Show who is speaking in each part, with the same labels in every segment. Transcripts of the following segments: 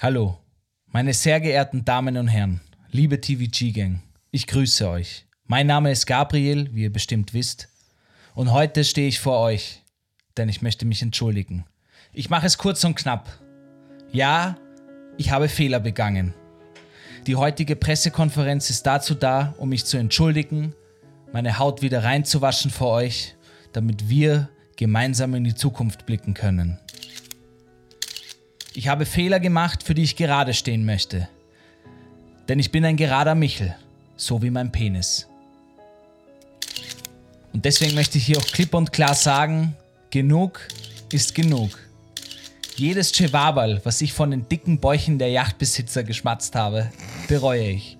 Speaker 1: Hallo, meine sehr geehrten Damen und Herren, liebe TVG-Gang, ich grüße euch. Mein Name ist Gabriel, wie ihr bestimmt wisst, und heute stehe ich vor euch, denn ich möchte mich entschuldigen. Ich mache es kurz und knapp. Ja, ich habe Fehler begangen. Die heutige Pressekonferenz ist dazu da, um mich zu entschuldigen, meine Haut wieder reinzuwaschen vor euch, damit wir gemeinsam in die Zukunft blicken können. Ich habe Fehler gemacht, für die ich gerade stehen möchte. Denn ich bin ein gerader Michel, so wie mein Penis. Und deswegen möchte ich hier auch klipp und klar sagen, genug ist genug. Jedes Chewabal, was ich von den dicken Bäuchen der Yachtbesitzer geschmatzt habe, bereue ich.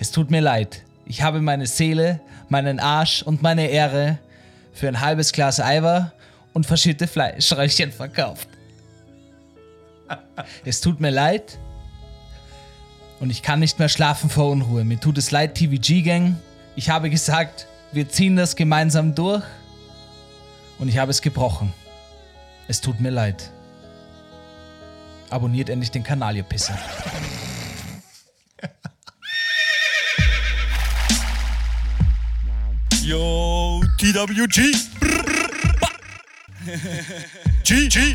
Speaker 1: Es tut mir leid. Ich habe meine Seele, meinen Arsch und meine Ehre für ein halbes Glas Eiver und verschiedene Fleischröllchen verkauft. Es tut mir leid und ich kann nicht mehr schlafen vor Unruhe. Mir tut es leid, TVG-Gang. Ich habe gesagt, wir ziehen das gemeinsam durch und ich habe es gebrochen. Es tut mir leid. Abonniert endlich den Kanal, ihr Pisser.
Speaker 2: Yo, TWG. G, G.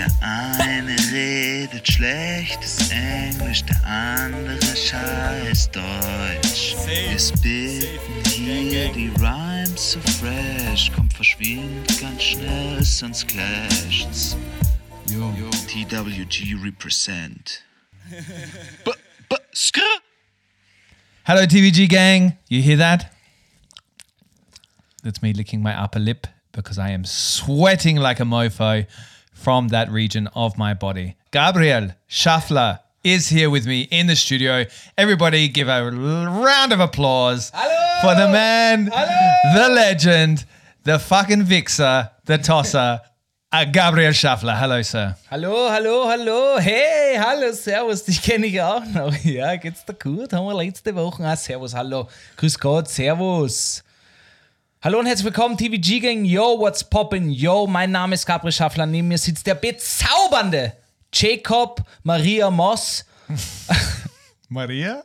Speaker 3: Der eine redet schlechtes Englisch, der andere scheiß Deutsch. Wir spitten hier die Rhymes so fresh, kommt verschwind ganz schnell, sonst clasht's.
Speaker 2: Yo.
Speaker 3: TWG represent. B b skr.
Speaker 4: Hello, TVG gang. You hear that? That's me licking my upper lip because I am sweating like a mofo from that region of my body. Gabriel Schaffler is here with me in the studio. Everybody give a round of applause for the man, the legend, the fucking vixer, the tosser, uh, Gabriel Schaffler. Hello, sir.
Speaker 1: Hallo, hallo, hallo. Hey, hallo, servus. Dich kenne ich auch noch. Ja, geht's dir gut? Haben wir letzte Woche. Ah, servus, hallo. Grüß Gott, servus. Hallo und herzlich willkommen, TVG Gang. Yo, what's poppin'? Yo, mein Name ist Gabriel Schaffler. Neben mir sitzt der bezaubernde Jacob Maria Moss.
Speaker 4: Maria?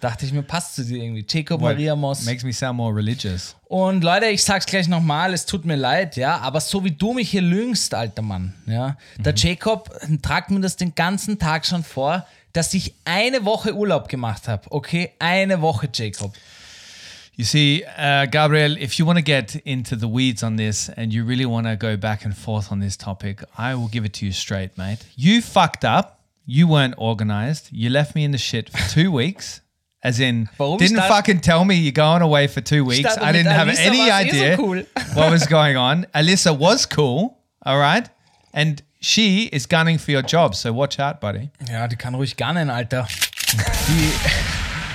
Speaker 1: Dachte ich mir, passt zu dir irgendwie. Jacob Maria Moss.
Speaker 4: Makes me sound more religious.
Speaker 1: Und Leute, ich sag's gleich nochmal, es tut mir leid, ja, aber so wie du mich hier lüngst, alter Mann, ja, der Jacob tragt mir das den ganzen Tag schon vor, dass ich eine Woche Urlaub gemacht habe. Okay, eine Woche, Jacob.
Speaker 4: You see, uh, Gabriel, if you want to get into the weeds on this and you really want to go back and forth on this topic, I will give it to you straight, mate. You fucked up. You weren't organized. You left me in the shit for two weeks. As in, didn't
Speaker 1: statt-
Speaker 4: fucking tell me you're going away for two weeks. I didn't have
Speaker 1: Alisa
Speaker 4: any
Speaker 1: eh so
Speaker 4: idea
Speaker 1: cool.
Speaker 4: what was going on. Alyssa was cool, all right? And she is gunning for your job, so watch out, buddy.
Speaker 1: Ja, die kann ruhig gannen, Alter. Die,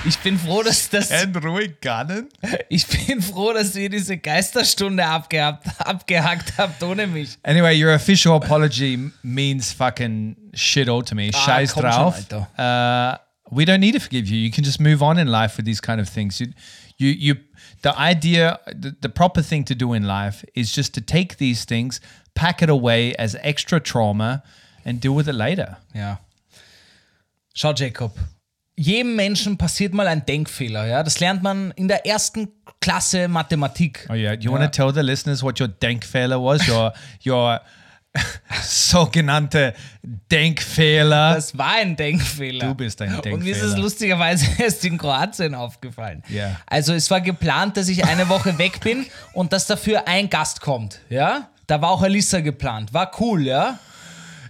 Speaker 1: ich bin froh, dass das.
Speaker 4: ruhig gunning?
Speaker 1: Ich bin froh, dass ihr diese Geisterstunde abgehabt, abgehackt habt ohne mich.
Speaker 4: Anyway, your official apology means fucking shit all to me.
Speaker 1: Ah,
Speaker 4: Scheiß
Speaker 1: komm schon,
Speaker 4: Uh, we don't need to forgive you. You can just move on in life with these kind of things. You, you, you. The idea, the, the proper thing to do in life is just to take these things, pack it away as extra trauma, and deal with it later.
Speaker 1: Ja. Schau, Jacob. Jedem Menschen passiert mal ein Denkfehler, ja. Das lernt man in der ersten Klasse Mathematik.
Speaker 4: Oh yeah. You want to tell the listeners what your Denkfehler was? Your your sogenannte Denkfehler.
Speaker 1: Das war ein Denkfehler.
Speaker 4: Du bist ein
Speaker 1: Und mir ist es
Speaker 4: Denkfehler.
Speaker 1: lustigerweise erst in Kroatien aufgefallen.
Speaker 4: Ja.
Speaker 1: Also es war geplant, dass ich eine Woche weg bin und dass dafür ein Gast kommt, ja. Da war auch Alissa geplant. War cool, ja.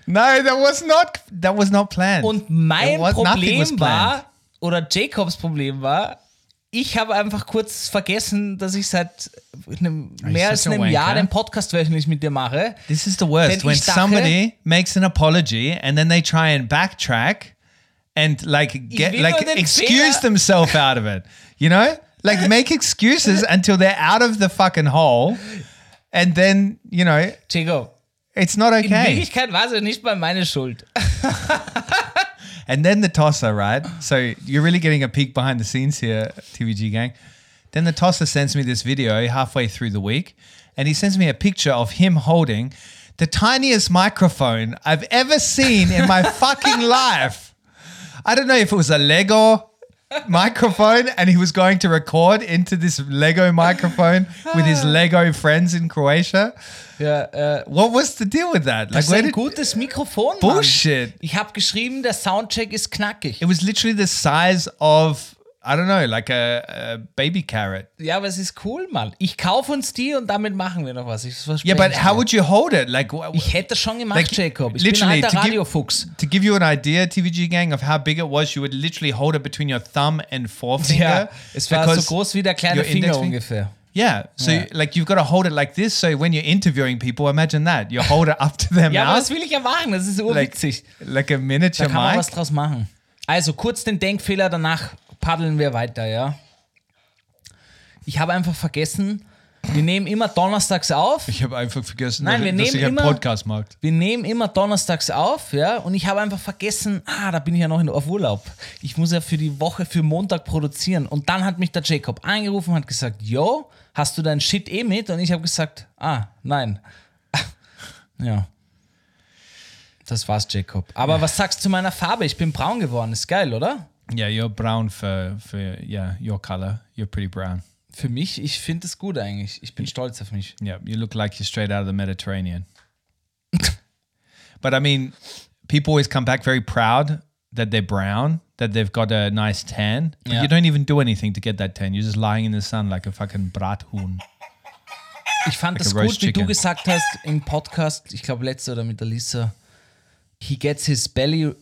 Speaker 4: No, that was not that was not planned.
Speaker 1: Und mein
Speaker 4: was-
Speaker 1: Problem war, oder Jacobs Problem war, ich habe einfach kurz vergessen, dass ich seit einem, mehr als einem Jahr
Speaker 4: wanker.
Speaker 1: den Podcast wöchentlich mit dir mache.
Speaker 4: This is the worst.
Speaker 1: Denn
Speaker 4: When
Speaker 1: dachte-
Speaker 4: somebody makes an apology and then they try and backtrack and like get like excuse themselves out of it. You know? Like make excuses until they're out of the fucking hole. And then, you know,
Speaker 1: Chico,
Speaker 4: it's not
Speaker 1: in
Speaker 4: okay.
Speaker 1: Wirklichkeit war es ja nicht mal meine Schuld.
Speaker 4: And then the tosser, right? So you're really getting a peek behind the scenes here, TVG gang. Then the tosser sends me this video halfway through the week, and he sends me a picture of him holding the tiniest microphone I've ever seen in my fucking life. I don't know if it was a Lego microphone and he was going to record into this Lego microphone with his Lego friends in Croatia.
Speaker 1: Ja, äh, uh,
Speaker 4: What was the deal with that?
Speaker 1: das ist
Speaker 4: where
Speaker 1: ein
Speaker 4: did-
Speaker 1: gutes Mikrofon. Mann.
Speaker 4: Bullshit.
Speaker 1: Ich habe geschrieben, der Soundcheck ist knackig.
Speaker 4: It was literally the size of I don't know, like a, a baby carrot.
Speaker 1: Ja, aber es ist cool, Mann. Ich kaufe uns die und damit machen wir noch was. Ich verspreche
Speaker 4: Yeah, but how would you hold it? Like,
Speaker 1: Ich hätte das schon gemacht,
Speaker 4: Like,
Speaker 1: Jacob. Ich bin
Speaker 4: literally,
Speaker 1: alter
Speaker 4: to give-
Speaker 1: Radiofuchs.
Speaker 4: to give you an idea, TVG gang, of how big it was, you would literally hold it between your thumb and forefinger.
Speaker 1: Ja, es war so groß wie der kleine Finger ungefähr.
Speaker 4: Yeah, so
Speaker 1: Yeah.
Speaker 4: like you've got to hold it like this. So when you're interviewing people, imagine that you hold it up to their
Speaker 1: Ja, aber das will ich ja machen. Das ist
Speaker 4: like,
Speaker 1: urwitzig.
Speaker 4: like a
Speaker 1: Da
Speaker 4: miniature
Speaker 1: kann man
Speaker 4: mic.
Speaker 1: was draus machen. Also kurz den Denkfehler, danach paddeln wir weiter, ja. Ich habe einfach vergessen, wir nehmen immer donnerstags auf.
Speaker 4: Ich habe einfach vergessen,
Speaker 1: Nein,
Speaker 4: dass,
Speaker 1: wir
Speaker 4: dass
Speaker 1: nehmen
Speaker 4: ich einen
Speaker 1: immer-
Speaker 4: Podcast mag.
Speaker 1: Wir nehmen immer donnerstags auf, ja, und ich habe einfach vergessen, ah, da bin ich ja noch in, auf Urlaub. Ich muss ja für die Woche, für Montag produzieren. Und dann hat mich der Jacob angerufen und hat gesagt, yo, hast du dein Shit eh mit? Und ich habe gesagt, ah, nein. ja. Das war's, Jacob. Aber was sagst du zu meiner Farbe? Ich bin braun geworden. Ist geil, oder?
Speaker 4: Yeah, you're brown for for yeah your color. You're pretty brown.
Speaker 1: Für mich, ich finde es gut eigentlich. Ich bin stolz auf mich.
Speaker 4: Yeah, you look like you're straight out of the Mediterranean. but I mean, people always come back very proud that they're brown, that they've got a nice tan. But
Speaker 1: Yeah.
Speaker 4: you don't even do anything to get that tan. You're just lying in the sun like a fucking brathuhn.
Speaker 1: Ich fand
Speaker 4: Like
Speaker 1: das gut, wie du gesagt hast im Podcast, ich glaube letzte oder mit der Lisa, he gets his belly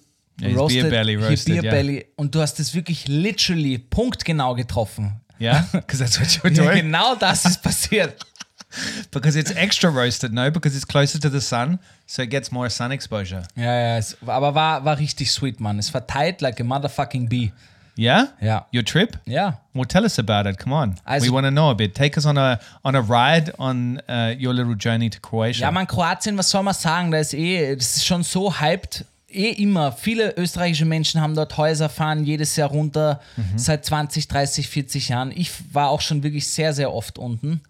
Speaker 4: his
Speaker 1: roasted,
Speaker 4: beer belly roasted,
Speaker 1: beer
Speaker 4: yeah.
Speaker 1: belly und du hast es wirklich literally punktgenau getroffen.
Speaker 4: Yeah, because that's what you're
Speaker 1: Ja,
Speaker 4: doing.
Speaker 1: genau das ist passiert.
Speaker 4: Because it's extra roasted, no? Because it's closer to the sun, so it gets more sun exposure.
Speaker 1: Ja, ja, es, aber war, war richtig sweet, Mann. Es tight like a motherfucking bee.
Speaker 4: Yeah.
Speaker 1: Ja.
Speaker 4: Your trip?
Speaker 1: Ja.
Speaker 4: Well, tell us about it. Come on,
Speaker 1: Also-
Speaker 4: we want to know a bit. Take us on a on a ride on uh, your little journey to Croatia.
Speaker 1: Ja, man, Kroatien, was soll man sagen? Da ist eh, das ist schon so hyped. Eh immer. Viele österreichische Menschen haben dort Häuser, fahren jedes Jahr runter, seit 20, 30, 40 Jahren. Ich war auch schon wirklich sehr, sehr oft unten.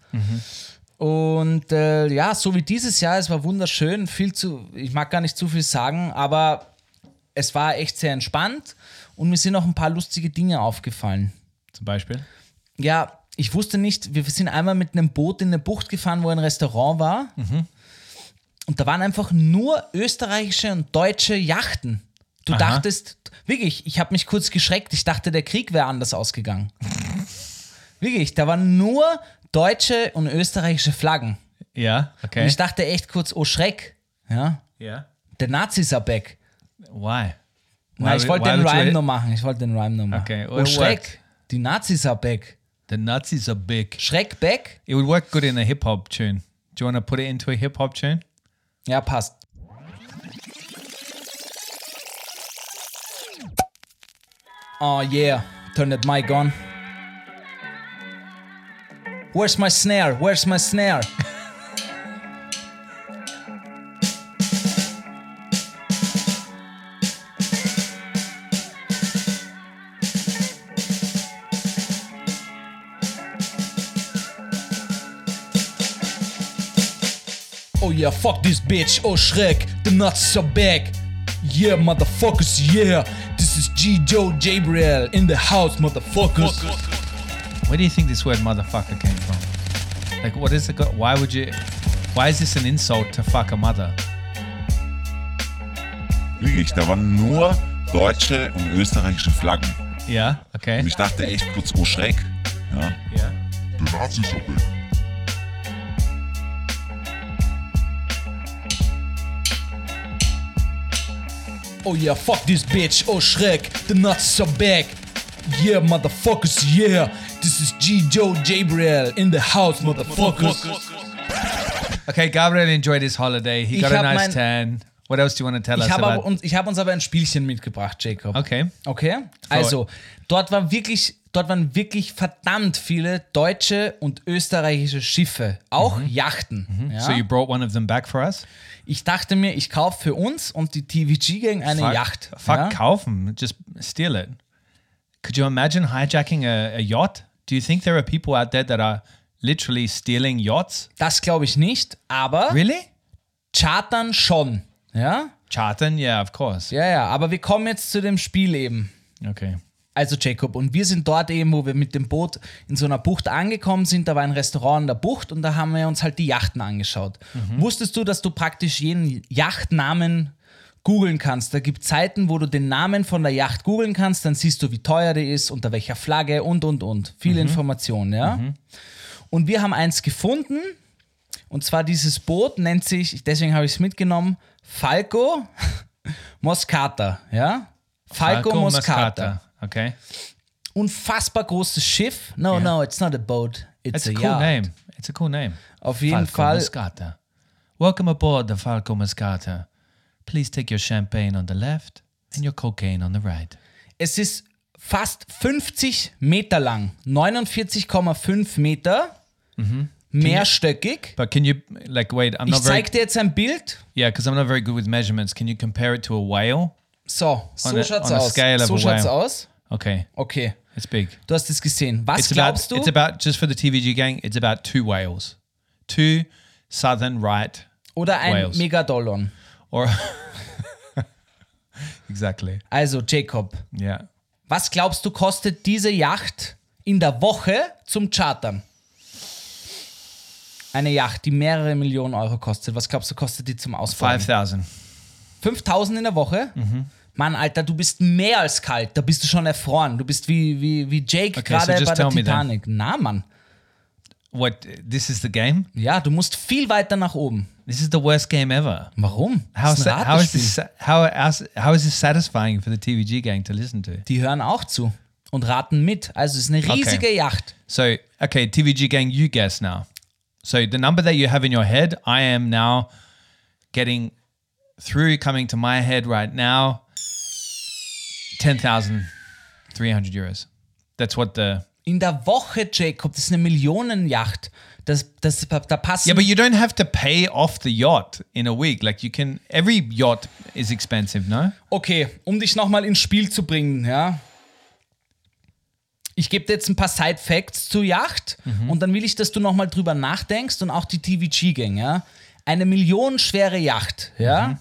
Speaker 1: Und äh, ja, so wie dieses Jahr, es war wunderschön. Viel zu, ich mag gar nicht zu viel sagen, aber es war echt sehr entspannt und mir sind noch ein paar lustige Dinge aufgefallen.
Speaker 4: Zum Beispiel.
Speaker 1: Ja, ich wusste nicht, wir sind einmal mit einem Boot in eine Bucht gefahren, wo ein Restaurant war. Und da waren einfach nur österreichische und deutsche Yachten. Du
Speaker 4: Aha.
Speaker 1: dachtest, wirklich, ich habe mich kurz geschreckt, ich dachte, der Krieg wäre anders ausgegangen. wirklich, da waren nur deutsche und österreichische Flaggen.
Speaker 4: Yeah. Okay.
Speaker 1: Und ich dachte echt kurz, oh Schreck, ja,
Speaker 4: yeah.
Speaker 1: der Nazis are back.
Speaker 4: Why?
Speaker 1: Na, ich wollte den Rhyme noch machen, ich wollte den Rhyme noch machen.
Speaker 4: Okay,
Speaker 1: oh Schreck,
Speaker 4: worked.
Speaker 1: die Nazis are back.
Speaker 4: The Nazis are big.
Speaker 1: Schreck back?
Speaker 4: It would work good in a hip hop tune. Do you want to put it into a hip hop tune?
Speaker 1: Ja, passt. Oh yeah, turn that mic on. Where's my snare? Where's my snare? yeah, fuck this bitch, oh Schreck, the nuts are back. Yeah, motherfuckers, yeah. This is G. Joe Gabriel in the house, motherfuckers.
Speaker 4: Where do you think this word motherfucker came from? Like, what is it? Go- why would you? Why is this an insult to fuck a mother?
Speaker 5: Wirklich, da waren nur deutsche und österreichische Flaggen.
Speaker 4: Yeah. Okay.
Speaker 5: Und ich dachte echt kurz, oh Schreck. Ja.
Speaker 4: Yeah.
Speaker 5: Die Nazis so
Speaker 1: Oh yeah, fuck this bitch, oh Schreck, the nuts are back. Yeah, motherfuckers, yeah. This is G. Joe Gabriel in the house, motherfuckers.
Speaker 4: Okay, Gabriel enjoyed his holiday. He
Speaker 1: Ich
Speaker 4: got a
Speaker 1: hab
Speaker 4: nice tan. What else do you want to tell
Speaker 1: Ich
Speaker 4: us
Speaker 1: habe
Speaker 4: about?
Speaker 1: uns, ich hab uns aber ein Spielchen mitgebracht, Jacob.
Speaker 4: Okay.
Speaker 1: Okay? Also, dort war wirklich, dort waren wirklich verdammt viele deutsche und österreichische Schiffe, auch Yachten. Ja?
Speaker 4: So you brought one of them back for us?
Speaker 1: ich dachte mir, ich kaufe für uns und die TVG-Gang eine
Speaker 4: Fuck,
Speaker 1: Yacht.
Speaker 4: Fuck,
Speaker 1: ja?
Speaker 4: kaufen. Just steal it. Could you imagine hijacking a, a yacht? Do you think there are people out there that are literally stealing yachts?
Speaker 1: Das glaube ich nicht, aber
Speaker 4: Really?
Speaker 1: chartern schon. Ja?
Speaker 4: Charten? Yeah, of course.
Speaker 1: Ja, ja, aber wir kommen jetzt zu dem Spiel eben.
Speaker 4: Okay.
Speaker 1: Also Jacob, und wir sind dort eben, wo wir mit dem Boot in so einer Bucht angekommen sind. Da war ein Restaurant in der Bucht und da haben wir uns halt die Yachten angeschaut. Wusstest du, dass du praktisch jeden Yachtnamen googeln kannst? Da gibt Seiten, wo du den Namen von der Yacht googeln kannst, dann siehst du, wie teuer die ist, unter welcher Flagge und, und, und. Viele Informationen, ja. Und wir haben eins gefunden, und zwar dieses Boot nennt sich, deswegen habe ich es mitgenommen, Falco Moscata, ja. Falco, Moscata.
Speaker 4: Okay.
Speaker 1: Unfassbar großes Schiff. No, no, it's not a boat. It's
Speaker 4: It's a
Speaker 1: a,
Speaker 4: cool
Speaker 1: yacht.
Speaker 4: name. It's a cool name.
Speaker 1: Auf jeden
Speaker 4: Falco
Speaker 1: Fall.
Speaker 4: Moscata. Welcome aboard the Falco Moscata. Please take your champagne on the left and your cocaine on the right.
Speaker 1: Es ist fast 50 Meter lang. 49,5 Meter. Mehrstöckig.
Speaker 4: But can you like wait? I'm
Speaker 1: Ich
Speaker 4: not
Speaker 1: zeig dir jetzt ein Bild.
Speaker 4: yeah, because I'm not very good with measurements. Can you compare it to a whale?
Speaker 1: So, so
Speaker 4: a-
Speaker 1: schaut's aus. So schaut's aus.
Speaker 4: Okay,
Speaker 1: Okay,
Speaker 4: it's big.
Speaker 1: du hast es gesehen. Was
Speaker 4: It's about
Speaker 1: glaubst du?
Speaker 4: it's about just for the TVG gang. It's about two whales, two southern right
Speaker 1: Oder ein
Speaker 4: Wales.
Speaker 1: Megadolon.
Speaker 4: or exactly
Speaker 1: Also, Jacob,
Speaker 4: yeah.
Speaker 1: was glaubst du, kostet diese Yacht in der Woche zum Chartern? Eine Yacht, die mehrere Millionen Euro kostet. Was glaubst du, kostet die zum?
Speaker 4: Five thousand.
Speaker 1: 5000 in der Woche?
Speaker 4: Mhm.
Speaker 1: Mann, Alter, du bist mehr als kalt. Da bist du schon erfroren. Du bist wie, wie, wie Jake
Speaker 4: Okay, so
Speaker 1: gerade
Speaker 4: just
Speaker 1: bei der. Titanic. Na, Mann.
Speaker 4: What? This is the game.
Speaker 1: Ja, du musst viel weiter nach oben.
Speaker 4: This is the worst game ever.
Speaker 1: Warum?
Speaker 4: How
Speaker 1: Das
Speaker 4: is that? How is this? how how is this satisfying for the TVG gang to listen to?
Speaker 1: Die hören auch zu und raten mit. Also es ist eine riesige
Speaker 4: Okay.
Speaker 1: Yacht.
Speaker 4: So, okay, TVG gang, you guess now. So the number that you have in your head, I am now getting through coming to my head right now. Ten thousand three hundred euros. That's what the
Speaker 1: In der Woche, Jacob, das ist eine Millionenjacht. Das, das, da passen
Speaker 4: yeah, but you don't have to pay off the yacht in a week. Like you can, every yacht is expensive, no?
Speaker 1: Okay, um dich nochmal ins Spiel zu bringen, ja. Ich gebe dir jetzt ein paar Side Facts zur Yacht
Speaker 4: Mhm.
Speaker 1: und dann will ich, dass du nochmal drüber nachdenkst und auch die TVG-Gang, ja. Eine millionenschwere Yacht, ja.
Speaker 4: Mhm.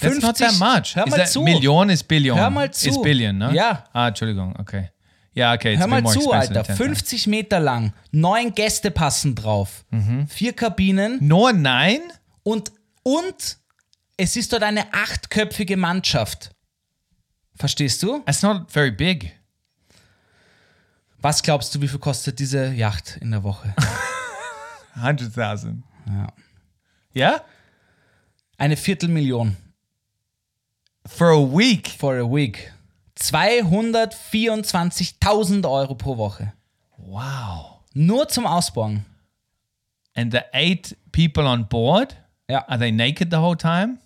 Speaker 4: That's not that much.
Speaker 1: Hör mal zu.
Speaker 4: Million is billion.
Speaker 1: Hör mal zu.
Speaker 4: Is billion, no?
Speaker 1: Ja.
Speaker 4: Ah, Entschuldigung. Okay. Yeah, okay. It's
Speaker 1: Hör mal zu, Alter.
Speaker 4: than 10,000.
Speaker 1: 50 Meter lang, neun Gäste passen drauf,
Speaker 4: Mhm.
Speaker 1: vier Kabinen
Speaker 4: Nur nine?
Speaker 1: und, und es ist dort eine achtköpfige Mannschaft. Verstehst du?
Speaker 4: That's not very big.
Speaker 1: Was glaubst du, wie viel kostet diese Yacht in der Woche?
Speaker 4: 100,000.
Speaker 1: Ja.
Speaker 4: Yeah?
Speaker 1: Eine Viertelmillion
Speaker 4: For a week.
Speaker 1: for a week. 224.000 Euro pro Woche.
Speaker 4: Wow.
Speaker 1: Nur zum Ausbauen.
Speaker 4: And the eight people on board,
Speaker 1: Ja.
Speaker 4: are they naked the whole time?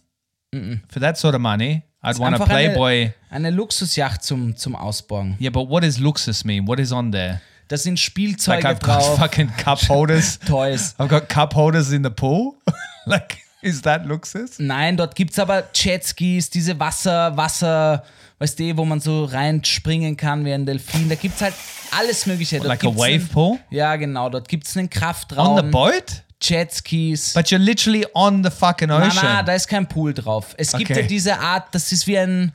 Speaker 4: For that sort of money, I'd want a Playboy.
Speaker 1: Eine, eine Luxusjacht zum, zum Ausbauen.
Speaker 4: Yeah, but what does Luxus mean? What is on there?
Speaker 1: Da sind Spielzeuge
Speaker 4: Like I've got
Speaker 1: drauf,
Speaker 4: fucking cup holders.
Speaker 1: Toys.
Speaker 4: I've got cup holders in the pool. like, is that Luxus?
Speaker 1: Nein, dort gibt es aber Jetskis, diese Wasser, Wasser, weißt du, wo man so reinspringen kann wie ein Delfin. Da gibt es halt alles Mögliche. Dort
Speaker 4: Like a wave
Speaker 1: einen,
Speaker 4: pool?
Speaker 1: Ja, genau. Dort gibt es einen Kraftraum.
Speaker 4: On the boat?
Speaker 1: Jetskis.
Speaker 4: But you're literally on the fucking ocean.
Speaker 1: na, da ist kein Pool drauf. Es gibt
Speaker 4: Okay.
Speaker 1: ja diese Art, das ist wie ein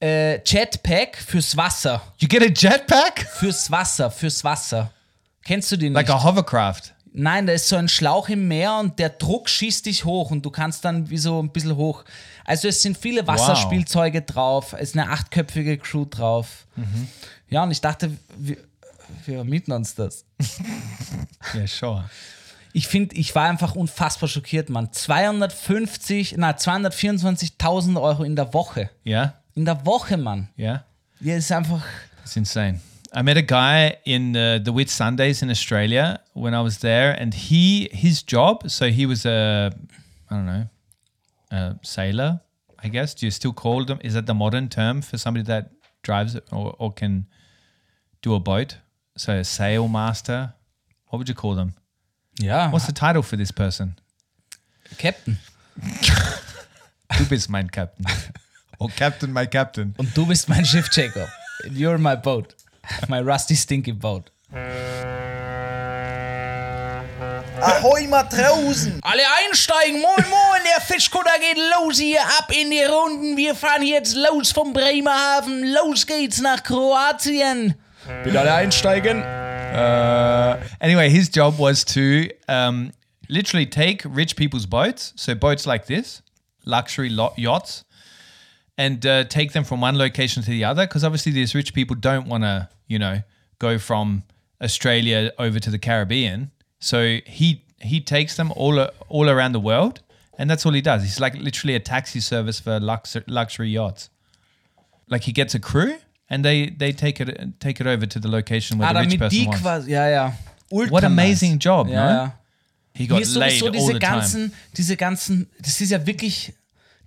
Speaker 1: äh, Jetpack fürs Wasser.
Speaker 4: you get a jetpack?
Speaker 1: Fürs Wasser, fürs Wasser. Kennst du nicht?
Speaker 4: Like a hovercraft.
Speaker 1: Nein, da ist so ein Schlauch im Meer und der Druck schießt dich hoch und du kannst dann wie so ein bisschen hoch. Also es sind viele Wasserspielzeuge drauf, es ist eine achtköpfige Crew drauf.
Speaker 4: Mhm.
Speaker 1: Ja, und ich dachte, wir, wir mieten uns das.
Speaker 4: Yeah, sure.
Speaker 1: Ich finde, ich war einfach unfassbar schockiert, Mann. 250, na, 224.000 Euro in der Woche.
Speaker 4: Yeah?
Speaker 1: In der Woche, Mann.
Speaker 4: Yeah?
Speaker 1: Ja, ist einfach.
Speaker 4: It's insane. I met a guy in uh, the Whit Sundays in Australia when I was there, and he his job. So he was a I don't know a sailor, I guess. Do you still call them? Is that the modern term for somebody that drives or, or can do a boat? So a sail master. What would you call them?
Speaker 1: Yeah.
Speaker 4: What's the title for this person?
Speaker 1: Captain.
Speaker 4: Du bist mein Captain. Or Captain, my Captain.
Speaker 1: Und du bist mein Schiff, Jacob. You're my boat. My rusty stinky boat.
Speaker 6: Ahoi Matrosen!
Speaker 1: Alle einsteigen, moin moin, der Fischkutter geht los hier, ab in die Runden. Wir fahren jetzt los vom Bremerhaven, los geht's nach Kroatien. Bitte alle einsteigen.
Speaker 4: Uh, anyway, his job was to um, literally take rich people's boats, so boats like this, luxury yachts, and uh, take them from one location to the other. Because obviously, these rich people don't want to, you know, go from Australia over to the Caribbean. So he he takes them all all around the world, and that's all he does. He's like literally a taxi service for lux- luxury yachts. Like he gets a crew. And they, they take it take it over to the location where
Speaker 1: Ah,
Speaker 4: the rich person wants.
Speaker 1: quasi, ja, ja. Ultra
Speaker 4: What amazing
Speaker 1: nice.
Speaker 4: job,
Speaker 1: ja,
Speaker 4: no?
Speaker 1: ja.
Speaker 4: He got
Speaker 1: Hier ist sowieso diese
Speaker 4: the time.
Speaker 1: ganzen, diese ganzen, das ist ja wirklich,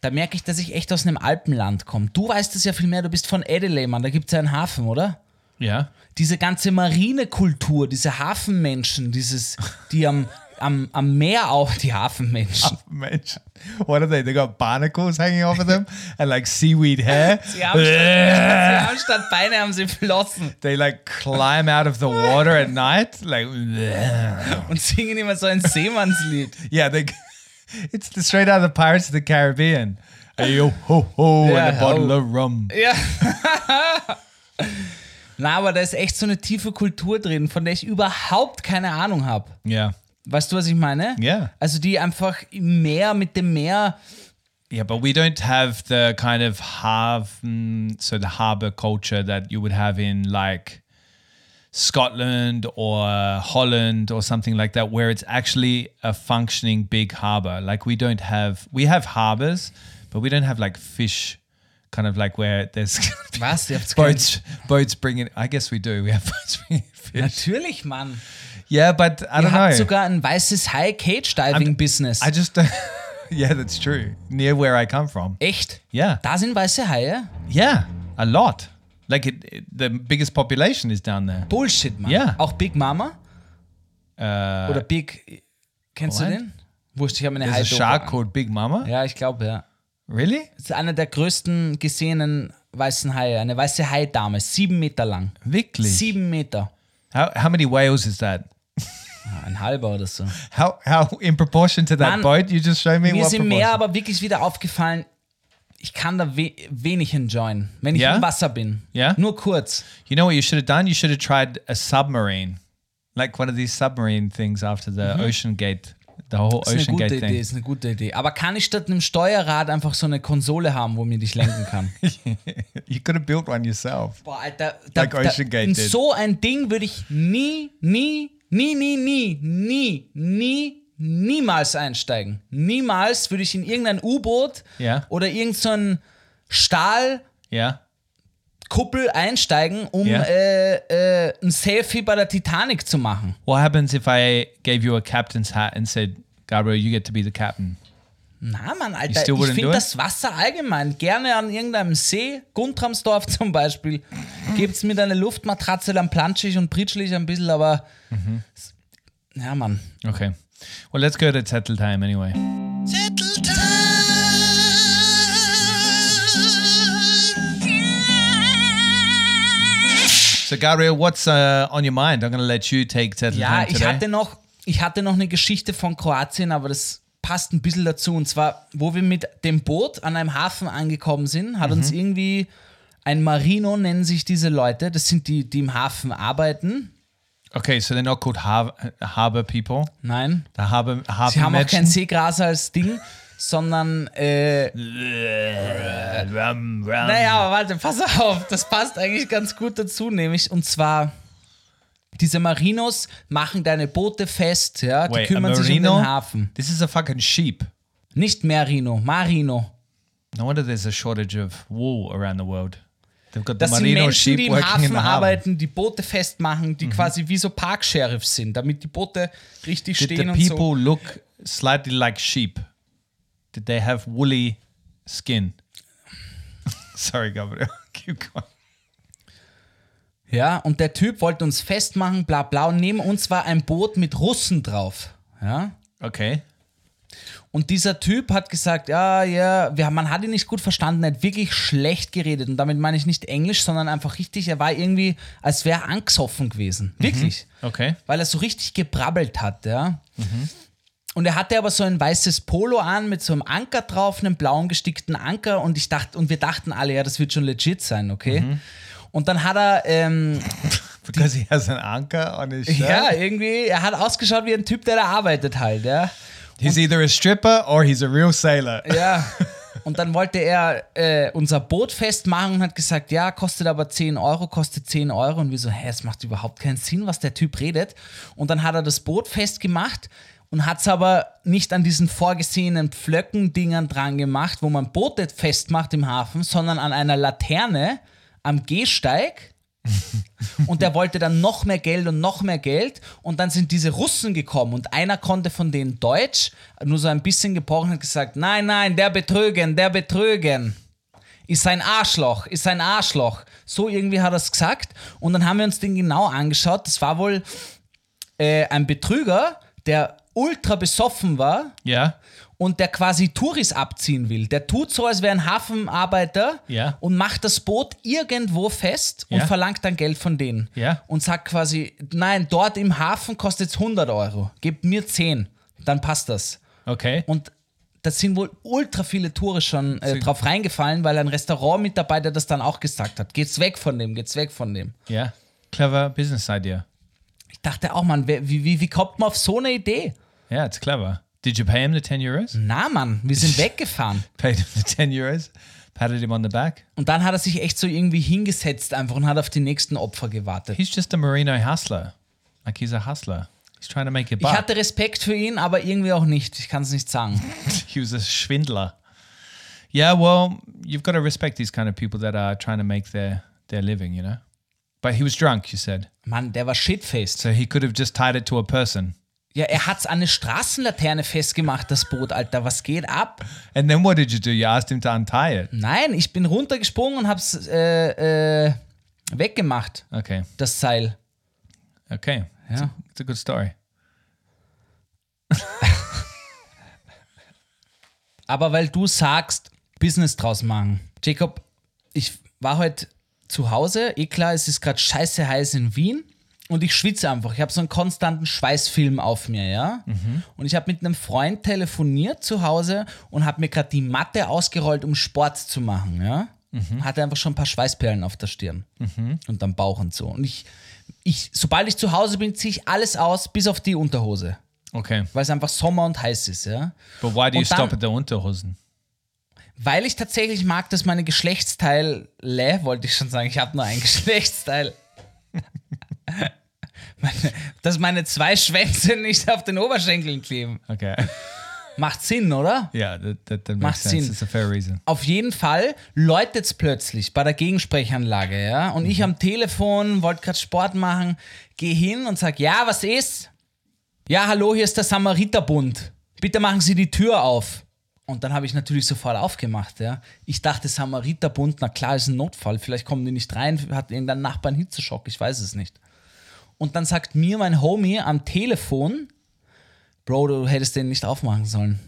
Speaker 1: da merke ich, dass ich echt aus einem Alpenland komme. Du weißt es ja viel mehr, du bist von Adelaide, Mann, da gibt es ja einen Hafen, oder?
Speaker 4: Yeah.
Speaker 1: Diese ganze Marinekultur, diese Hafenmenschen, dieses, die am, am, am Meer auch, die Hafenmenschen.
Speaker 4: Mensch. What are they? They got barnacles hanging off of them and like seaweed hair.
Speaker 1: Sie haben, statt, sie haben statt Beine haben sie Flossen
Speaker 4: they like climb out of the water at night. Like,
Speaker 1: und singen immer so ein Seemannslied.
Speaker 4: yeah, they. It's the straight out of the Pirates of the Caribbean. Hey, yo, ho, ho,
Speaker 1: Yeah,
Speaker 4: and a bottle
Speaker 1: ho.
Speaker 4: of rum.
Speaker 1: Ja. Na, aber da ist echt so eine tiefe Kultur drin, von der ich überhaupt keine Ahnung habe.
Speaker 4: Yeah.
Speaker 1: Weißt du, was ich meine?
Speaker 4: Ja.
Speaker 1: Also die einfach im Meer, mit dem Meer.
Speaker 4: Yeah, but we don't have the kind of haven, so the harbor culture that you would have in like Scotland or Holland or something like that, where it's actually a functioning big harbor. Like we don't have, we have harbors, but we don't have like fish, kind of like where there's
Speaker 1: Was? Ihr kein-
Speaker 4: boats, boats bringing. I guess we do. We have boats bringing fish.
Speaker 1: Natürlich, Mann.
Speaker 4: Yeah, but I
Speaker 1: Ihr
Speaker 4: don't
Speaker 1: habt
Speaker 4: know.
Speaker 1: sogar ein weißes High-Cage-Diving-Business.
Speaker 4: I just don't. yeah, that's true. Near where I come from.
Speaker 1: Echt?
Speaker 4: Yeah.
Speaker 1: Da sind weiße Haie?
Speaker 4: Yeah, a lot. Like it, it- the biggest population is down there.
Speaker 1: Bullshit, Mann.
Speaker 4: Ja.
Speaker 1: Auch Big Mama?
Speaker 4: Uh,
Speaker 1: Oder Big. Kennst
Speaker 4: what?
Speaker 1: du den? Wurscht, ich habe eine Hai-Doku
Speaker 4: shark
Speaker 1: an.
Speaker 4: called Big Mama.
Speaker 1: Ja, ich glaube, ja.
Speaker 4: Really?
Speaker 1: Das ist einer der größten gesehenen weißen Haie. Eine weiße Haidame, sieben Meter lang.
Speaker 4: Wirklich?
Speaker 1: Sieben Meter.
Speaker 4: How how many whales is that?
Speaker 1: Ein halber oder so.
Speaker 4: How how in proportion to that
Speaker 1: Mann,
Speaker 4: boat? You just showed me
Speaker 1: Mir
Speaker 4: proportion.
Speaker 1: Meer aber wirklich wieder aufgefallen, ich kann da we wenig enjoyen, wenn ich
Speaker 4: Ja?
Speaker 1: im Wasser bin.
Speaker 4: Ja?
Speaker 1: Nur kurz.
Speaker 4: You know what you should have done? You should have tried a submarine, like one of these submarine things after the Ocean Gate,
Speaker 1: Mhm. Das ist eine
Speaker 4: Ocean
Speaker 1: gute
Speaker 4: Gate
Speaker 1: Idee, ist eine gute Idee. Aber kann ich statt einem Steuerrad einfach so eine Konsole haben, wo mir dich lenken kann?
Speaker 4: You could have built one yourself.
Speaker 1: Boah, Alter, da,
Speaker 4: Like Ocean
Speaker 1: da,
Speaker 4: Gate
Speaker 1: in
Speaker 4: did.
Speaker 1: so ein Ding würde ich nie, nie, nie, nie, nie, nie, nie, niemals einsteigen. Niemals würde ich in irgendein U-Boot
Speaker 4: Ja.
Speaker 1: oder irgendein so ein Stahlkuppel
Speaker 4: Yeah.
Speaker 1: einsteigen, um
Speaker 4: Ja.
Speaker 1: äh, äh, ein Selfie bei der Titanic zu machen.
Speaker 4: What happens if I gave you a captain's hat and said, Gabriel, you get to be the captain?
Speaker 1: Na, Mann, Alter, ich finde das Wasser allgemein gerne an irgendeinem See, Guntramsdorf zum Beispiel, gibt's mir da eine Luftmatratze, dann planschig und pritschlich ein bisschen, aber
Speaker 4: Mhm.
Speaker 1: ja, Mann.
Speaker 4: Okay. Well, let's go to Tettle time anyway. So, Gabriel, what's uh, on your mind? I'm going to let you take Tettle
Speaker 1: Ja, ich
Speaker 4: today.
Speaker 1: hatte noch, ich hatte noch eine Geschichte von Kroatien, aber das passt ein bisschen dazu. Und zwar, wo wir mit dem Boot an einem Hafen angekommen sind, hat
Speaker 4: Mhm.
Speaker 1: uns irgendwie ein Marino nennen sich diese Leute. Das sind die, die im Hafen arbeiten.
Speaker 4: okay, so they're not called har- harbor people.
Speaker 1: Nein,
Speaker 4: The harbor, harbor
Speaker 1: sie haben auch kein
Speaker 4: Menschen.
Speaker 1: Seegras als Ding, sondern äh,
Speaker 4: Rum, rum.
Speaker 1: Naja, aber warte, pass auf, das passt eigentlich ganz gut dazu, nämlich, und zwar, diese Marinos machen deine Boote fest, ja, die
Speaker 4: Wait,
Speaker 1: kümmern sich um den Hafen.
Speaker 4: This is a fucking sheep.
Speaker 1: Nicht Merino, Marino.
Speaker 4: No wonder there's a shortage of wool around the world. They've got the
Speaker 1: Das sind Menschen,
Speaker 4: sheep
Speaker 1: die im Hafen arbeiten, die Boote festmachen, die quasi wie so Parksheriffs sind, damit die Boote richtig
Speaker 4: Did the
Speaker 1: stehen und so.
Speaker 4: people look slightly like sheep? Did they have woolly skin? Sorry, Gabriel. Keep going.
Speaker 1: Ja, und der Typ wollte uns festmachen, bla bla, und neben uns war ein Boot mit Russen drauf. Ja.
Speaker 4: Okay.
Speaker 1: Und dieser Typ hat gesagt, ja, ja, wir, man hat ihn nicht gut verstanden, er hat wirklich schlecht geredet. Und damit meine ich nicht Englisch, sondern einfach richtig, er war irgendwie, als wäre er angesoffen gewesen. Wirklich.
Speaker 4: Okay.
Speaker 1: Weil er so richtig gebrabbelt hat, ja. Und er hatte aber so ein weißes Polo an mit so einem Anker drauf, einem blauen gestickten Anker. Und ich dachte, und wir dachten alle, ja, das wird schon legit sein, okay? Und dann hat er, ähm,
Speaker 4: Because he has an anchor on his shirt.
Speaker 1: ja, irgendwie, er hat ausgeschaut wie ein Typ, der da arbeitet halt, ja.
Speaker 4: He's either a stripper or he's a real sailor.
Speaker 1: Ja. Und dann wollte er äh, unser Boot festmachen und hat gesagt, ja, kostet aber 10 Euro, kostet 10 Euro. Und wir so, hä, es macht überhaupt keinen Sinn, was der Typ redet. Und dann hat er das Boot festgemacht und hat es aber nicht an diesen vorgesehenen Pflöckendingern dran gemacht, wo man Boote festmacht im Hafen, sondern an einer Laterne am Gehsteig. Und der wollte dann noch mehr Geld und noch mehr Geld. Und dann sind diese Russen gekommen und einer konnte von denen Deutsch, nur so ein bisschen gebrochen, hat gesagt: Nein, nein, der betrügen, der betrügen. Ist ein Arschloch, ist ein Arschloch. So irgendwie hat er es gesagt. Und dann haben wir uns den genau angeschaut. Das war wohl äh, ein Betrüger, der ultra besoffen war
Speaker 4: Yeah.
Speaker 1: und der quasi Touris abziehen will. Der tut so, als wäre ein Hafenarbeiter
Speaker 4: Ja.
Speaker 1: und macht das Boot irgendwo fest und
Speaker 4: Ja.
Speaker 1: verlangt dann Geld von denen.
Speaker 4: Ja.
Speaker 1: Und sagt quasi, nein, dort im Hafen kostet es 100 Euro. Gebt mir 10, dann passt das.
Speaker 4: Okay.
Speaker 1: Und da sind wohl ultra viele Touristen schon äh, drauf reingefallen, weil ein Restaurantmitarbeiter das dann auch gesagt hat. Geht's weg von dem, geht's weg von dem.
Speaker 4: Yeah. Clever business idea.
Speaker 1: Ich dachte auch, Mann, wer- wie, wie, wie kommt man auf so eine Idee?
Speaker 4: Yeah, it's clever. Did you pay him the 10 euros?
Speaker 1: Na, Mann, wir sind weggefahren.
Speaker 4: Paid him the 10 euros? Patted him on the back?
Speaker 1: Und dann hat er sich echt so irgendwie hingesetzt einfach und hat auf die nächsten Opfer gewartet.
Speaker 4: He's just a merino hustler. Like he's a hustler. He's trying to make a
Speaker 1: Ich
Speaker 4: buck.
Speaker 1: hatte Respekt für ihn, aber irgendwie auch nicht. Ich kann es nicht sagen.
Speaker 4: he was a schwindler. Yeah, well, you've got to respect these kind of people that are trying to make their, their living, you know? But he was drunk, you said.
Speaker 1: Mann, der war shitfaced.
Speaker 4: So he could have just tied it to a person.
Speaker 1: Ja, er hat's an eine Straßenlaterne festgemacht, das Boot, Alter. Was geht ab?
Speaker 4: And then what did you do? You asked him to untie it.
Speaker 1: Nein, ich bin runtergesprungen und hab's äh, äh, weggemacht,
Speaker 4: Okay.
Speaker 1: das Seil.
Speaker 4: Okay. It's,
Speaker 1: Ja.
Speaker 4: a, it's a good story.
Speaker 1: Aber weil du sagst, Business draus machen. Jacob, ich war heute zu Hause. Eh klar, es ist gerade scheiße heiß in Wien. Und ich schwitze einfach. Ich habe so einen konstanten Schweißfilm auf mir, ja. Und ich habe mit einem Freund telefoniert zu Hause und habe mir gerade die Matte ausgerollt, um Sport zu machen, ja. Hatte einfach schon ein paar Schweißperlen auf der Stirn und am Bauch und so. Und ich, ich, sobald ich zu Hause bin, ziehe ich alles aus, bis auf die Unterhose.
Speaker 4: Okay.
Speaker 1: Weil es einfach Sommer und heiß ist, ja.
Speaker 4: But why do you
Speaker 1: dann-
Speaker 4: stop at the Unterhosen?
Speaker 1: Weil ich tatsächlich mag, dass meine Geschlechtsteile, wollte ich schon sagen, ich habe nur ein Geschlechtsteil. Meine, dass meine zwei Schwänze nicht auf den Oberschenkeln kleben.
Speaker 4: Okay.
Speaker 1: Macht Sinn, oder?
Speaker 4: yeah, that, that,
Speaker 1: Macht. Sinn.
Speaker 4: It's a fair reason.
Speaker 1: Auf jeden Fall läutet es plötzlich bei der Gegensprechanlage, ja. Und ich am Telefon, wollte gerade Sport machen, gehe hin und sag, ja, was ist? Ja, hallo, hier ist der Samariterbund. Bitte machen Sie die Tür auf. Und dann habe ich natürlich sofort aufgemacht, ja. Ich dachte, Samariterbund, na klar, ist ein Notfall. Vielleicht kommen die nicht rein, hat irgendein Nachbar einen Hitzeschock, ich weiß es nicht. Und dann sagt mir mein Homie am Telefon, Bro, du hättest den nicht aufmachen sollen.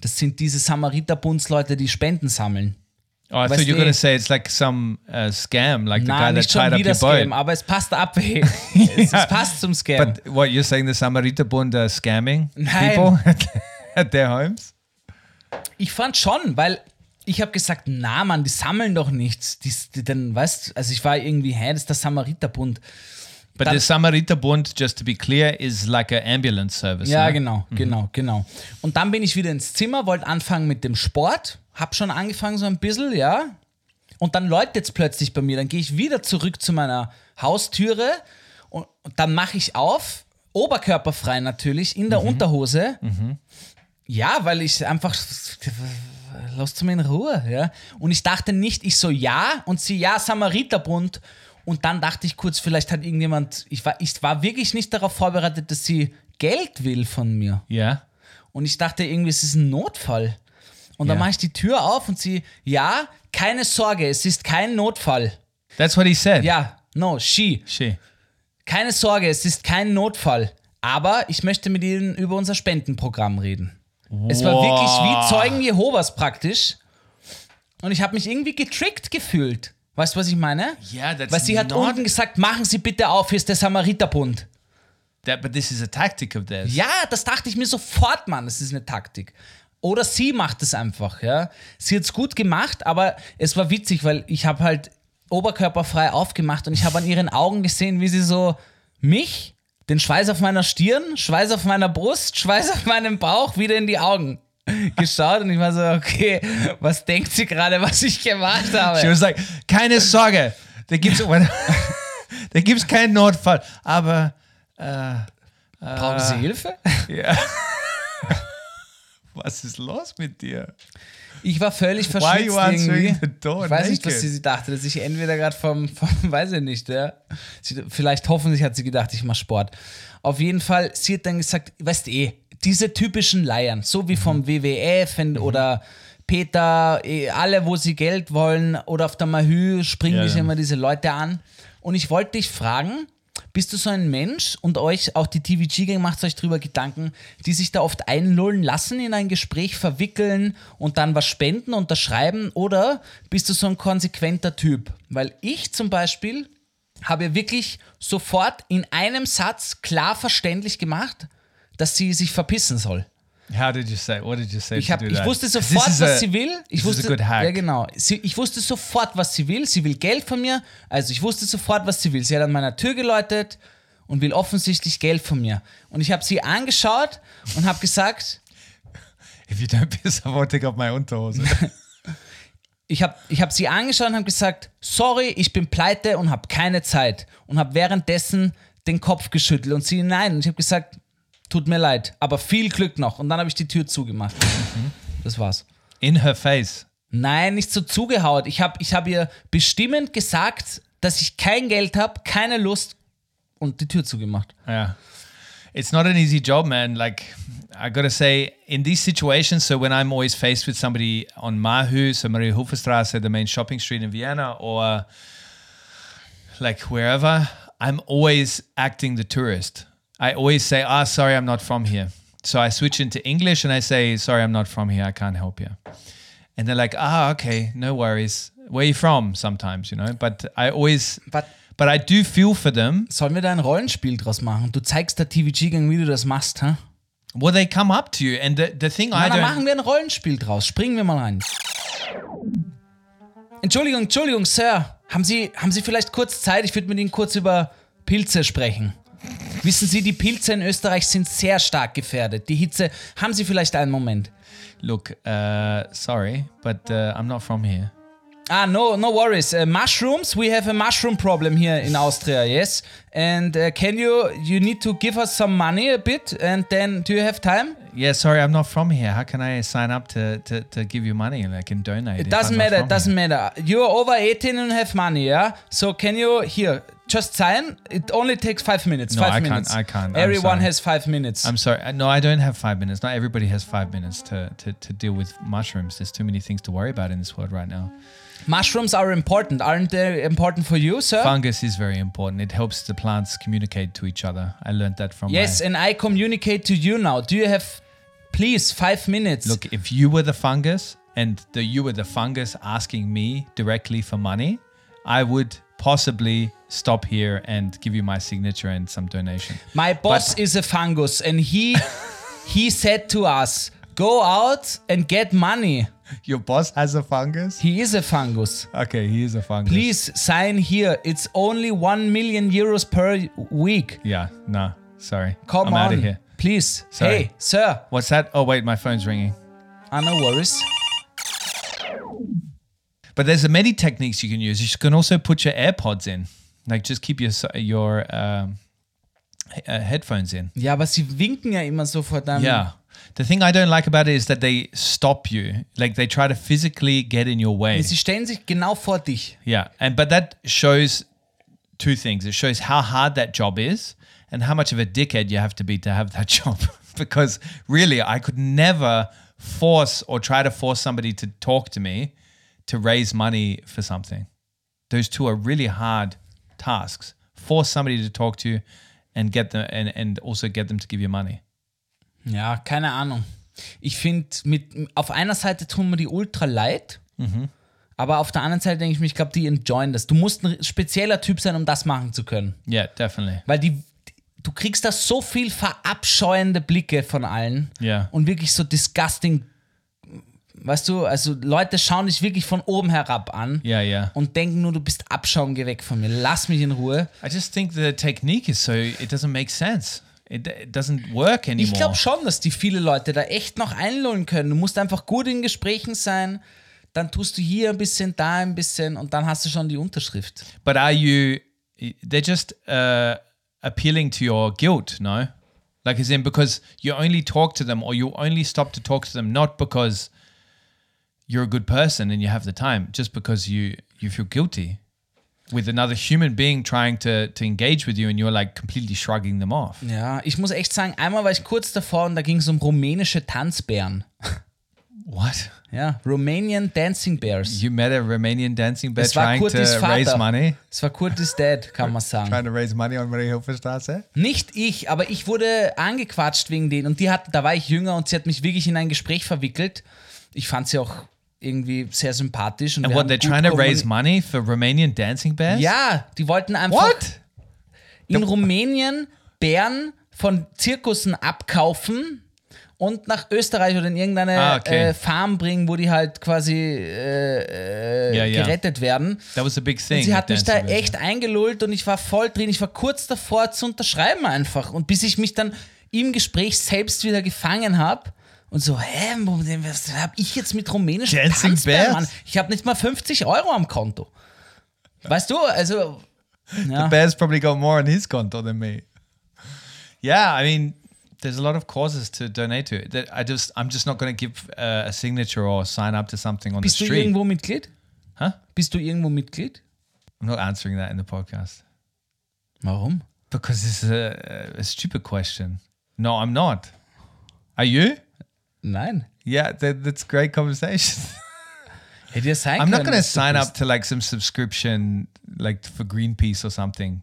Speaker 1: Das sind diese Samariterbundsleute, die Spenden sammeln.
Speaker 4: Oh, I
Speaker 1: Weißt
Speaker 4: thought you were to say it's like some uh, scam, like the
Speaker 1: Nein,
Speaker 4: guy that tied up your boat.
Speaker 1: Scam, aber es passt ab. es, es passt zum Scam.
Speaker 4: But what you're saying, the Samariterbund are scamming
Speaker 1: Nein.
Speaker 4: people at their homes?
Speaker 1: ich fand schon, weil ich habe gesagt, na Mann, die sammeln doch nichts. Die, die, dann, weißt also ich war irgendwie, hä, das ist der Samariterbund.
Speaker 4: But
Speaker 1: Dann-
Speaker 4: the Samariterbund, just to be clear, is like an ambulance service.
Speaker 1: Ja,
Speaker 4: no?
Speaker 1: genau, genau, genau. Und dann bin ich wieder ins Zimmer, wollte anfangen mit dem Sport, hab schon angefangen so ein bisschen, ja. Und dann läutet es plötzlich bei mir, dann gehe ich wieder zurück zu meiner Haustüre und, und dann mache ich auf, oberkörperfrei natürlich, in der Unterhose. Ja, weil ich einfach, lasst mir in Ruhe, ja. Und ich dachte nicht, ich so, ja, und sie, ja, Samariterbund. Und dann dachte ich kurz, vielleicht hat irgendjemand, ich war, ich war wirklich nicht darauf vorbereitet, dass sie Geld will von mir.
Speaker 4: Yeah.
Speaker 1: Und ich dachte irgendwie, es ist ein Notfall. Und dann
Speaker 4: Ja.
Speaker 1: mache ich die Tür auf und sie, ja, keine Sorge, es ist kein Notfall.
Speaker 4: That's what he said.
Speaker 1: Ja, no, she.
Speaker 4: She.
Speaker 1: Keine Sorge, es ist kein Notfall. Aber ich möchte mit Ihnen über unser Spendenprogramm reden. Es war wirklich wie Zeugen Jehovas praktisch. Und ich habe mich irgendwie getrickt gefühlt. Weißt du, was ich meine?
Speaker 4: Yeah, that's
Speaker 1: Weil sie hat
Speaker 4: not-
Speaker 1: unten gesagt, machen Sie bitte auf, hier ist der Samariterbund.
Speaker 4: That, but this is a tactic of theirs.
Speaker 1: Ja, das dachte ich mir sofort, Mann, das ist eine Taktik. Oder sie macht es einfach, ja. Sie hat es gut gemacht, aber es war witzig, weil ich habe halt oberkörperfrei aufgemacht und ich habe an ihren Augen gesehen, wie sie so mich, den Schweiß auf meiner Stirn, Schweiß auf meiner Brust, Schweiß auf meinem Bauch wieder in die Augen geschaut und ich war so, okay, was denkt sie gerade, was ich gemacht habe?
Speaker 4: She was like, keine Sorge, da gibt's, da gibt's keinen Notfall. Aber
Speaker 1: Brauchen Sie Hilfe?
Speaker 4: was ist los mit dir?
Speaker 1: Ich war völlig verschwitzt irgendwie. ich weiß nicht, was sie dachte, dass ich entweder gerade vom, vom, weiß ich nicht, ja. Sie, vielleicht hoffentlich hat sie gedacht, ich mache Sport. Auf jeden Fall, sie hat dann gesagt, weißt eh, diese typischen Leiern, so wie
Speaker 4: Mhm.
Speaker 1: vom WWF und, oder Peter, eh, alle, wo sie Geld wollen, oder auf der Mahü springen
Speaker 4: Ja,
Speaker 1: dich
Speaker 4: ja.
Speaker 1: immer diese Leute an. Und ich wollte dich fragen, bist du so ein Mensch und euch, auch die TVG-Gang macht euch drüber Gedanken, die sich da oft einlullen lassen, in ein Gespräch verwickeln und dann was spenden, unterschreiben oder bist du so ein konsequenter Typ? Weil ich zum Beispiel habe wirklich sofort in einem Satz klar verständlich gemacht, dass sie sich verpissen soll.
Speaker 4: How did you say? What did you say?
Speaker 1: Ich, hab, ich wusste sofort, was
Speaker 4: a-
Speaker 1: sie will. Ich wusste,
Speaker 4: is a good hack.
Speaker 1: Ja, genau. Sie, ich wusste sofort, was sie will. Sie will Geld von mir. Also ich wusste sofort, was sie will. Sie hat an meiner Tür geläutet und will offensichtlich Geld von mir. Und ich habe sie angeschaut und habe gesagt,
Speaker 4: If you don't piss, I won't take off my Unterhose.
Speaker 1: ich habe ich hab sie angeschaut und habe gesagt, sorry, ich bin pleite und habe keine Zeit. Und habe währenddessen den Kopf geschüttelt und sie, nein. Und ich habe gesagt, tut mir leid, aber viel Glück noch. Und dann habe ich die Tür zugemacht. Das war's.
Speaker 4: In her face.
Speaker 1: Nein, nicht so zugehaut. Ich habe ich hab ihr bestimmend gesagt, dass ich kein Geld habe, keine Lust und die Tür zugemacht.
Speaker 4: Yeah. It's not an easy job, man. Like, I gotta say, in these situations, so when I'm always faced with somebody on Mahu, so Maria Hofstrasse, the main shopping street in Vienna, or like wherever, I'm always acting the tourist. I always say, ah, sorry, I'm not from here. So I switch into English and I say, sorry, I'm not from here. I can't help you. And they're like, ah, okay, no worries. Where you from? Sometimes, you know. But I always,
Speaker 1: But-
Speaker 4: but I do feel for them
Speaker 1: Sollen wir da ein Rollenspiel draus machen? Du zeigst der TVG-Gang, wie du das machst, hä?
Speaker 4: Well, they come up to you, and the, the thing I
Speaker 1: Na, dann
Speaker 4: don't.
Speaker 1: machen wir ein Rollenspiel draus. Springen wir mal rein. Entschuldigung, Entschuldigung, Sir. Haben Sie, haben Sie vielleicht kurz Zeit? Ich würde mit Ihnen kurz über Pilze sprechen. Wissen Sie, die Pilze in Österreich sind sehr stark gefährdet. Die Hitze. Haben Sie vielleicht einen Moment?
Speaker 4: Look, uh, sorry, but uh, I'm not from here.
Speaker 1: Ah, no, no worries. Uh, mushrooms, we have a mushroom problem here in Austria, yes. And uh, can you, you need to give us some money a bit, and then do you have time?
Speaker 4: Yeah, sorry, I'm not from here. How can I sign up to, to, to give you money and I can donate?
Speaker 1: It doesn't matter, it doesn't matter. You're over 18 and have money, yeah? So can you, here, just sign? It only takes five minutes.
Speaker 4: No,
Speaker 1: five
Speaker 4: I can't-
Speaker 1: minutes.
Speaker 4: I can't,
Speaker 1: Everyone has five minutes.
Speaker 4: I'm sorry. Uh, No, I don't have five minutes. Not everybody has five minutes to, to, to deal with mushrooms. There's too many things to worry about in this world right now.
Speaker 1: Mushrooms are important. Aren't they important for you, sir?
Speaker 4: Fungus is very important. It helps the plants communicate to each other. I learned that from
Speaker 1: yes,
Speaker 4: my,
Speaker 1: and I communicate to you now. Do you have, please, five minutes?
Speaker 4: Look, if you were the fungus and the, you were the fungus asking me directly for money, I would possibly stop here and give you my signature and some donation.
Speaker 1: My boss is a fungus, and he he said to us, "Go out and get money."
Speaker 4: Your boss has a fungus?
Speaker 1: He is a fungus.
Speaker 4: Okay, he is a fungus.
Speaker 1: Please sign here. It's only one million euros per week.
Speaker 4: Yeah, no, sorry.
Speaker 1: Come
Speaker 4: I'm
Speaker 1: on,
Speaker 4: out of here.
Speaker 1: please.
Speaker 4: Sorry.
Speaker 1: Hey, sir.
Speaker 4: What's that? Oh, wait, my phone's ringing.
Speaker 1: Ah, no worries.
Speaker 4: But there's a many techniques you can use. You can also put your AirPods in. Like just keep your your um, uh, headphones in.
Speaker 1: Ja, aber sie winken ja immer so vor deinem.
Speaker 4: Yeah. The thing I don't like about it is that they stop you. Like they try to physically get in your way.
Speaker 1: Sie stellen sich genau vor dich.
Speaker 4: Yeah, and but that shows two things. It shows how hard that job is and how much of a dickhead you have to be to have that job. because really, I could never force or try to force somebody to talk to me to raise money for something. Those two are really hard tasks. Force somebody to talk to you and get them and, and also get them to give you money.
Speaker 1: Ja, keine Ahnung. Ich finde, mit auf einer Seite tun mir die ultra leid, aber auf der anderen Seite denke ich mir, ich glaube, die enjoyen das. Du musst ein spezieller Typ sein, um das machen zu können.
Speaker 4: Yeah, definitely.
Speaker 1: Weil die, du kriegst da so viel verabscheuende Blicke von allen
Speaker 4: Ja.
Speaker 1: und wirklich so disgusting. Weißt du, also Leute schauen dich wirklich von oben herab an
Speaker 4: Yeah, yeah.
Speaker 1: und denken nur, du bist Abschaum, geh weg von mir, lass mich in Ruhe.
Speaker 4: I just think the technique is so it doesn't make sense. It, it doesn't work anymore.
Speaker 1: Ich glaube schon, dass die viele Leute da echt noch einlullen können. Du musst einfach gut in Gesprächen sein, dann tust du hier ein bisschen, da ein bisschen und dann hast du schon die Unterschrift.
Speaker 4: But are you? They're just uh, appealing to your guilt, no? Like as in because you only talk to them or you only stop to talk to them not because you're a good person and you have the time, just because you you feel guilty with another human being trying to to engage with you and you're like completely shrugging them off.
Speaker 1: Ja, ich muss echt sagen, einmal war ich kurz davor und da ging es um rumänische Tanzbären.
Speaker 4: What?
Speaker 1: Ja, Romanian Dancing Bears.
Speaker 4: You met a Romanian dancing bear trying to
Speaker 1: Kurtis
Speaker 4: raise
Speaker 1: Vater.
Speaker 4: money?
Speaker 1: Es war Kurtis Dad, kann man sagen.
Speaker 4: to raise money on Marie Hilferstraße?
Speaker 1: Nicht ich, aber ich wurde angequatscht wegen denen. Und die hat, da war ich jünger und sie hat mich wirklich in ein Gespräch verwickelt. Ich fand sie auch irgendwie sehr sympathisch. Und
Speaker 4: And what they're trying to raise money for Romanian dancing bears?
Speaker 1: Ja, die wollten einfach
Speaker 4: What?
Speaker 1: in Rumänien Bären von Zirkussen abkaufen und nach Österreich oder in irgendeine
Speaker 4: Ah, okay.
Speaker 1: äh, Farm bringen, wo die halt quasi äh, äh,
Speaker 4: Ja, ja.
Speaker 1: gerettet werden.
Speaker 4: That was a big thing.
Speaker 1: Und sie hat mich da echt eingelullt und ich war voll drin. Ich war kurz davor zu unterschreiben einfach. Und bis ich mich dann im Gespräch selbst wieder gefangen habe und so, hä, was habe ich jetzt mit rumänischen
Speaker 4: Dancing
Speaker 1: Tanzbären,
Speaker 4: Bears?
Speaker 1: Mann? Ich habe nicht mal 50 Euro am Konto. Weißt du, also ja.
Speaker 4: Bear's probably got more on his konto than me. Yeah, I mean, there's a lot of causes to donate to. That I just, I'm just not going to give uh, a signature or sign up to something on
Speaker 1: Bist
Speaker 4: the
Speaker 1: du
Speaker 4: street.
Speaker 1: irgendwo Mitglied?
Speaker 4: Huh?
Speaker 1: Bist du irgendwo Mitglied?
Speaker 4: I'm not answering that in the podcast
Speaker 1: Warum?
Speaker 4: because it's a, a stupid question. No, I'm not. Are you?
Speaker 1: Nein.
Speaker 4: Yeah, that, that's great conversation.
Speaker 1: Hätte ja sein
Speaker 4: I'm not going to sign up to like some subscription, like for Greenpeace or something.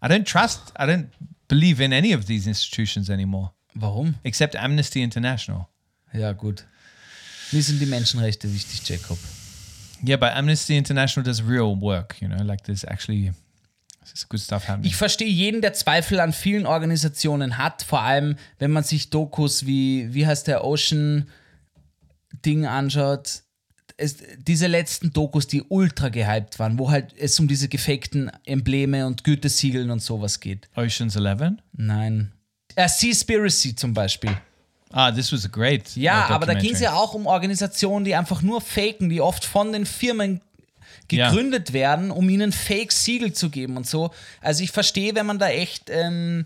Speaker 4: I don't trust. I don't believe in any of these institutions anymore,
Speaker 1: Warum?
Speaker 4: except Amnesty International.
Speaker 1: Ja, gut. Mir sind die Menschenrechte wichtig, Jacob.
Speaker 4: Yeah, but Amnesty International does real work. You know, like there's actually
Speaker 1: Ich verstehe jeden, der Zweifel an vielen Organisationen hat, vor allem wenn man sich Dokus wie, wie heißt der Ocean Ding anschaut. Es, diese letzten Dokus, die ultra gehypt waren, wo halt es um diese gefakten Embleme und Gütesiegeln und sowas geht.
Speaker 4: Ocean's Eleven.
Speaker 1: Nein. Äh, Seaspiracy zum Beispiel.
Speaker 4: Ah, this was a great.
Speaker 1: Ja,
Speaker 4: uh,
Speaker 1: aber da ging es ja auch um Organisationen, die einfach nur faken, die oft von den Firmen gegründet werden, um ihnen Fake-Siegel zu geben und so. Also ich verstehe, wenn man da echt, ähm,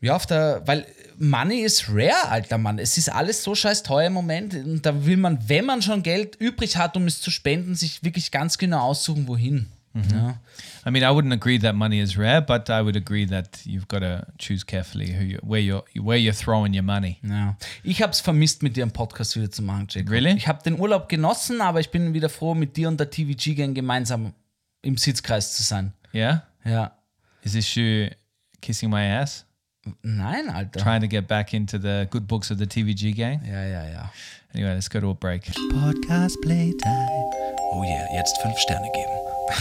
Speaker 1: ja, auf der, weil Money ist rare, alter Mann. Es ist alles so scheiß teuer im Moment und da will man, wenn man schon Geld übrig hat, um es zu spenden, sich wirklich ganz genau aussuchen, wohin. Ja.
Speaker 4: I mean, I wouldn't agree that money is rare, but I would agree that you've got to choose carefully who you, where you're where you're throwing your money.
Speaker 1: Ja. Ich habe es vermisst, mit dir einen Podcast wieder zu machen, Jacob.
Speaker 4: Really?
Speaker 1: Ich habe den Urlaub genossen, aber ich bin wieder froh, mit dir und der TVG-Gang gemeinsam im Sitzkreis zu sein.
Speaker 4: Yeah.
Speaker 1: Ja.
Speaker 4: Is this you kissing my ass,
Speaker 1: Nein, Alter.
Speaker 4: trying to get back into the good books of the TVG gang?
Speaker 1: Ja, ja, ja.
Speaker 4: Anyway, let's go to a break.
Speaker 3: Podcast Playtime.
Speaker 6: Oh yeah, jetzt fünf Sterne geben.
Speaker 4: All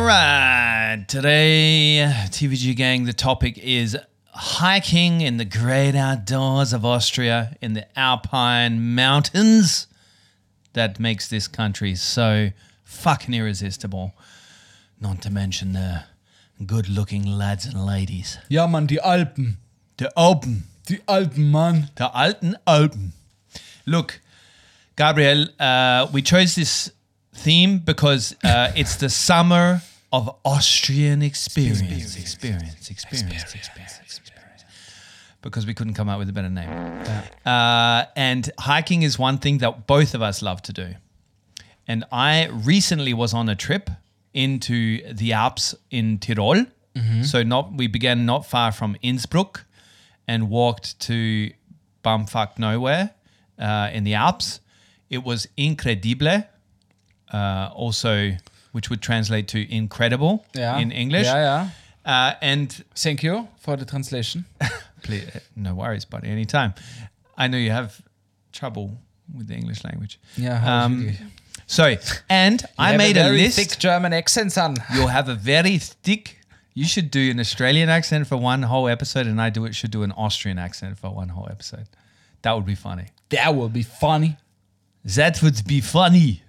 Speaker 4: right. Today, TVG gang, the topic is hiking in the great outdoors of Austria in the Alpine mountains that makes this country so fucking irresistible. Not to mention the good looking lads and ladies.
Speaker 1: Ja, Mann, die Alpen.
Speaker 4: The Alpen.
Speaker 1: Die Alpen, Mann.
Speaker 4: der alten Alpen. Look, Gabriel, uh, we chose this theme because uh, it's the summer of Austrian experience. Experience, experience, experience, experience. Because we couldn't come up with a better name. Uh, and hiking is one thing that both of us love to do. And I recently was on a trip into the Alps in Tirol. So not we began not far from Innsbruck and walked to bumfuck nowhere uh, in the Alps. It was incredible, uh, also which would translate to incredible
Speaker 1: Ja.
Speaker 4: in English.
Speaker 1: Ja, ja.
Speaker 4: Uh, and
Speaker 1: Thank you for the translation.
Speaker 4: please, no worries, buddy, anytime. I know you have trouble with the English language.
Speaker 1: Hab
Speaker 4: Um. So, and I made a,
Speaker 1: very
Speaker 4: list.
Speaker 1: thick German accent, son.
Speaker 4: You'll have a very thick. You should do an Australian accent for one whole episode, and I do it should do an Austrian accent for one whole episode. That would be funny.
Speaker 1: That would be funny.
Speaker 4: That would be funny.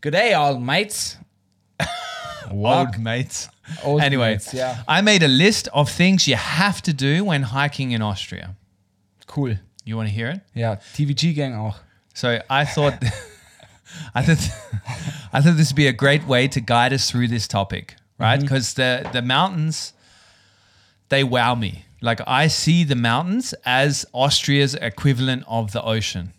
Speaker 1: Good day, all mates.
Speaker 4: Old mates.
Speaker 1: Old
Speaker 4: anyway,
Speaker 1: mates, yeah.
Speaker 4: I made a list of things you have to do when hiking in Austria.
Speaker 1: Cool.
Speaker 4: You want to hear it?
Speaker 1: Yeah, TVG-Gang auch.
Speaker 4: So I thought, I thought, I thought this would be a great way to guide us through this topic, right? Mm-hmm. Because the the mountains, they wow me. Like I see the mountains as Austria's equivalent of the ocean,